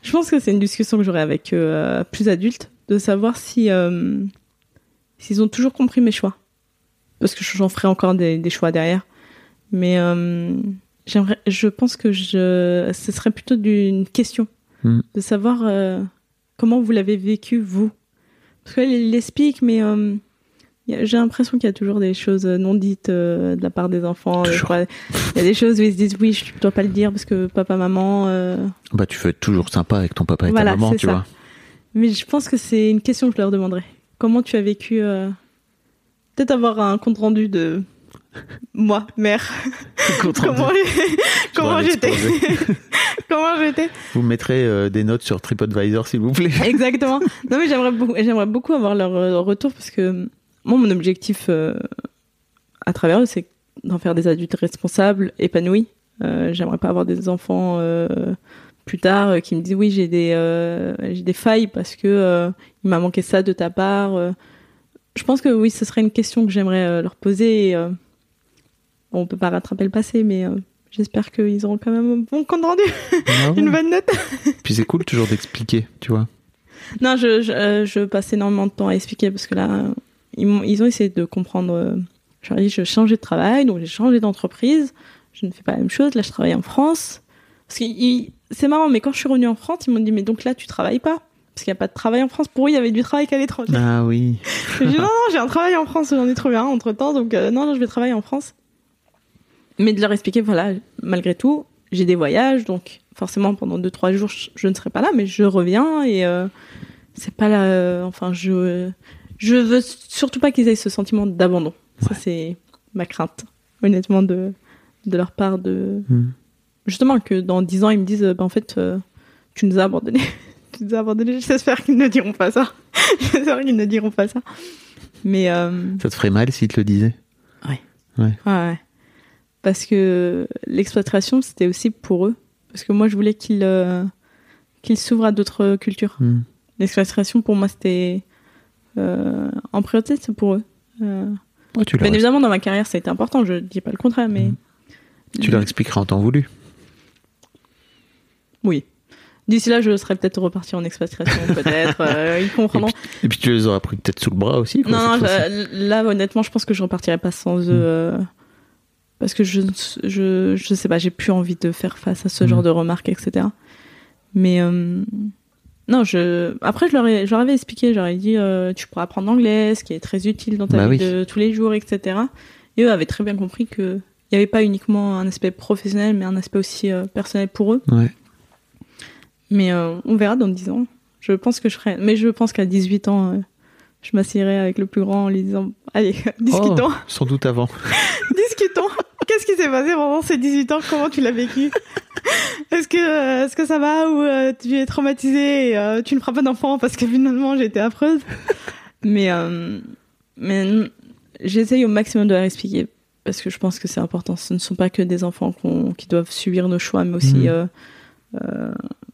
Je pense que c'est une discussion que j'aurai avec euh, plus adultes, de savoir si euh, s'ils ont toujours compris mes choix. Parce que j'en ferai encore des, des choix derrière. Mais euh, j'aimerais, je pense que je, ce serait plutôt d'une question. Mm. De savoir euh, comment vous l'avez vécu, vous. Parce qu'elle l'explique, mais euh, j'ai l'impression qu'il y a toujours des choses non dites euh, de la part des enfants. Toujours. Je crois- Il y a des choses où ils se disent oui, je dois pas le dire parce que papa, maman. euh, Bah, tu fais toujours sympa avec ton papa et Voilà, ta maman, tu ça. vois. Mais je pense que c'est une question que je leur demanderai. Comment tu as vécu euh, Peut-être avoir un compte rendu de moi, mère. Comment comment j'étais. Comment j'étais Vous mettrez euh, des notes sur TripAdvisor, s'il vous plaît. Exactement. Non mais j'aimerais beaucoup, j'aimerais beaucoup avoir leur euh, retour parce que moi mon objectif euh, à travers eux c'est d'en faire des adultes responsables, épanouis. Euh, j'aimerais pas avoir des enfants plus tard qui me disent oui j'ai des j'ai des failles parce que il m'a manqué ça de ta part. Je pense que oui ce serait une question que j'aimerais leur poser. Et, bon, on peut pas rattraper le passé mais euh, j'espère qu'ils auront quand même un bon compte rendu, Ah ouais. une bonne note. Puis c'est cool toujours d'expliquer, tu vois. Non, je, je, euh, je passe énormément de temps à expliquer parce que là, ils, ont essayé de comprendre. euh, Je leur ai dit, je changeais de travail, donc j'ai changé d'entreprise. Je ne fais pas la même chose. Là, je travaille en France. Parce que ils- c'est marrant, mais quand je suis revenue en France, ils m'ont dit, mais donc là, tu travailles pas? Parce qu'il n'y a pas de travail en France. Pour eux, il y avait du travail qu'à l'étranger. Ah oui. J'ai dit, non, non, j'ai un travail en France. J'en ai trouvé un entre temps, donc euh, non, non, je vais travailler en France. Mais de leur expliquer, voilà, malgré tout, j'ai des voyages, donc forcément pendant 2-3 jours, je, je ne serai pas là, mais je reviens et euh, c'est pas là. euh, enfin, je, je veux surtout pas qu'ils aient ce sentiment d'abandon. Ça, c'est ma crainte, honnêtement, de, de leur part. de Hmm. Justement, que dans 10 ans, ils me disent, bah, en fait, euh, tu nous as abandonnés. tu nous as abandonnés. J'espère qu'ils ne diront pas ça. J'espère qu'ils ne diront pas ça. Mais. euh, Ça te ferait mal s'ils te le disaient? Ouais, ouais. Parce que l'exploitation, c'était aussi pour eux. Parce que moi, je voulais qu'ils euh, s'ouvrent à d'autres cultures. Hmm. L'exploitation, pour moi, c'était euh, en priorité, c'est pour eux. Euh, Ouais, tu, leur, bien évidemment, dans ma carrière, ça a été important. Je dis pas le contraire, mais tu leur expliqueras en temps voulu. oui. D'ici là, je serais peut-être reparti en expatriation, peut-être. euh, ils comprendront. Et puis tu les auras pris peut-être sous le bras aussi. Quoi, Non, non, là, honnêtement, je pense que je repartirai pas sans eux. Mm. Parce que je, je, je sais pas, j'ai plus envie de faire face à ce Mm. genre de remarques, etc. Mais euh, non, je. Après, je leur, ai, je leur avais expliqué, j'aurais dit, euh, tu pourras apprendre l'anglais, ce qui est très utile dans ta Bah vie oui. de tous les jours, etc. Et eux avaient très bien compris que il n'y avait pas uniquement un aspect professionnel, mais un aspect aussi euh, personnel pour eux. Ouais. Mais on verra dans 10 ans. Je pense que je ferai. Mais je pense qu'à 18 ans, je m'assierai avec le plus grand en lui disant Allez, discutons, Oh, sans doute avant. discutons. Qu'est-ce qui s'est passé pendant ces 18 ans? Comment tu l'as vécu? Est-ce que, euh, est-ce que ça va ou euh, tu es traumatisée et euh, tu ne feras pas d'enfant parce que finalement j'ai été affreuse? Mais, euh, mais j'essaye au maximum de leur expliquer parce que je pense que c'est important. Ce ne sont pas que des enfants qui doivent subir nos choix, mais aussi euh,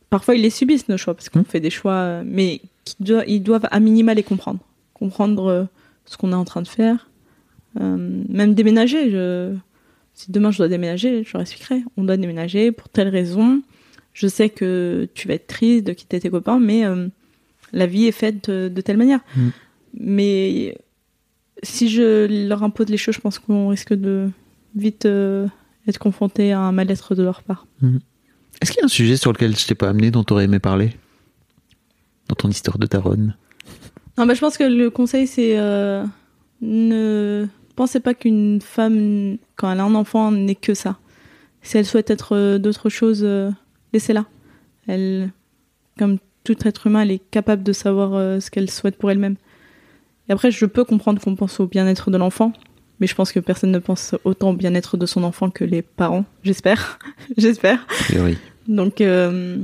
parfois ils les subissent nos choix parce qu'on Mhm. fait des choix, mais doivent, ils doivent à minima les comprendre, comprendre ce qu'on est en train de faire, Euh, même déménager. Je... Si demain je dois déménager, je leur expliquerai. On doit déménager pour telle raison. Je sais que tu vas être triste de quitter tes copains, mais euh, la vie est faite de, de telle manière. Mhm. Mais si je leur impose les choses, je pense qu'on risque de vite euh, être confronté à un mal-être de leur part. Est-ce qu'il y a un sujet sur lequel je t'ai pas amené dont tu aurais aimé parler? Dans ton histoire de Taronne? Non, bah, je pense que le conseil, c'est euh, ne pensez pas qu'une femme, quand elle a un enfant, n'est que ça. Si elle souhaite être euh, d'autres choses, euh, laissez-la. Elle, comme tout être humain, elle est capable de savoir euh, ce qu'elle souhaite pour elle-même. Et après, je peux comprendre qu'on pense au bien-être de l'enfant, mais je pense que personne ne pense autant au bien-être de son enfant que les parents. J'espère. J'espère. Donc, euh,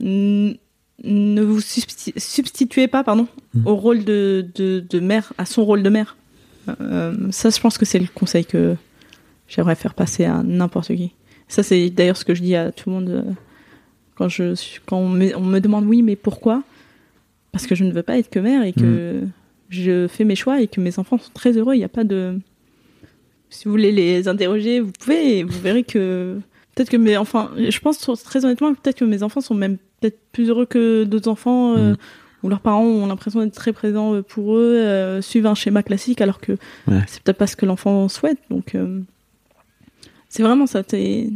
ne vous substi- substituez pas, pardon, Mhm. au rôle de, de, de mère, à son rôle de mère. Euh, ça, je pense que c'est le conseil que j'aimerais faire passer à n'importe qui. Ça, c'est d'ailleurs ce que je dis à tout le monde euh, quand, je, suis- quand on, me, on me demande oui, mais pourquoi? Parce que je ne veux pas être que mère et que je fais mes choix et que mes enfants sont très heureux. Il n'y a pas de. Si vous voulez les interroger, vous pouvez et vous verrez que. Peut-être que mes enfants. Je pense très honnêtement, peut-être que mes enfants sont même peut-être plus heureux que d'autres enfants. euh, Mm. Où leurs parents ont l'impression d'être très présents euh, pour eux, euh, suivent un schéma classique alors que Ouais. c'est peut-être pas ce que l'enfant souhaite. Donc euh, c'est vraiment ça, c'est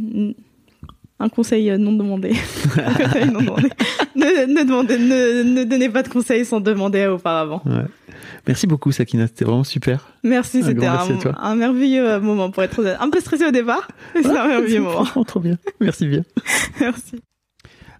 un conseil euh, non demandé. Un conseil non demandé. Ne, ne demandez, ne, ne donnez pas de conseils sans demander auparavant. Ouais. Merci beaucoup, Sakina. C'était vraiment super. Merci, c'était un, un merveilleux moment pour être. Un peu stressé au départ, mais c'est un merveilleux moment. Trop bien. Merci bien. Merci.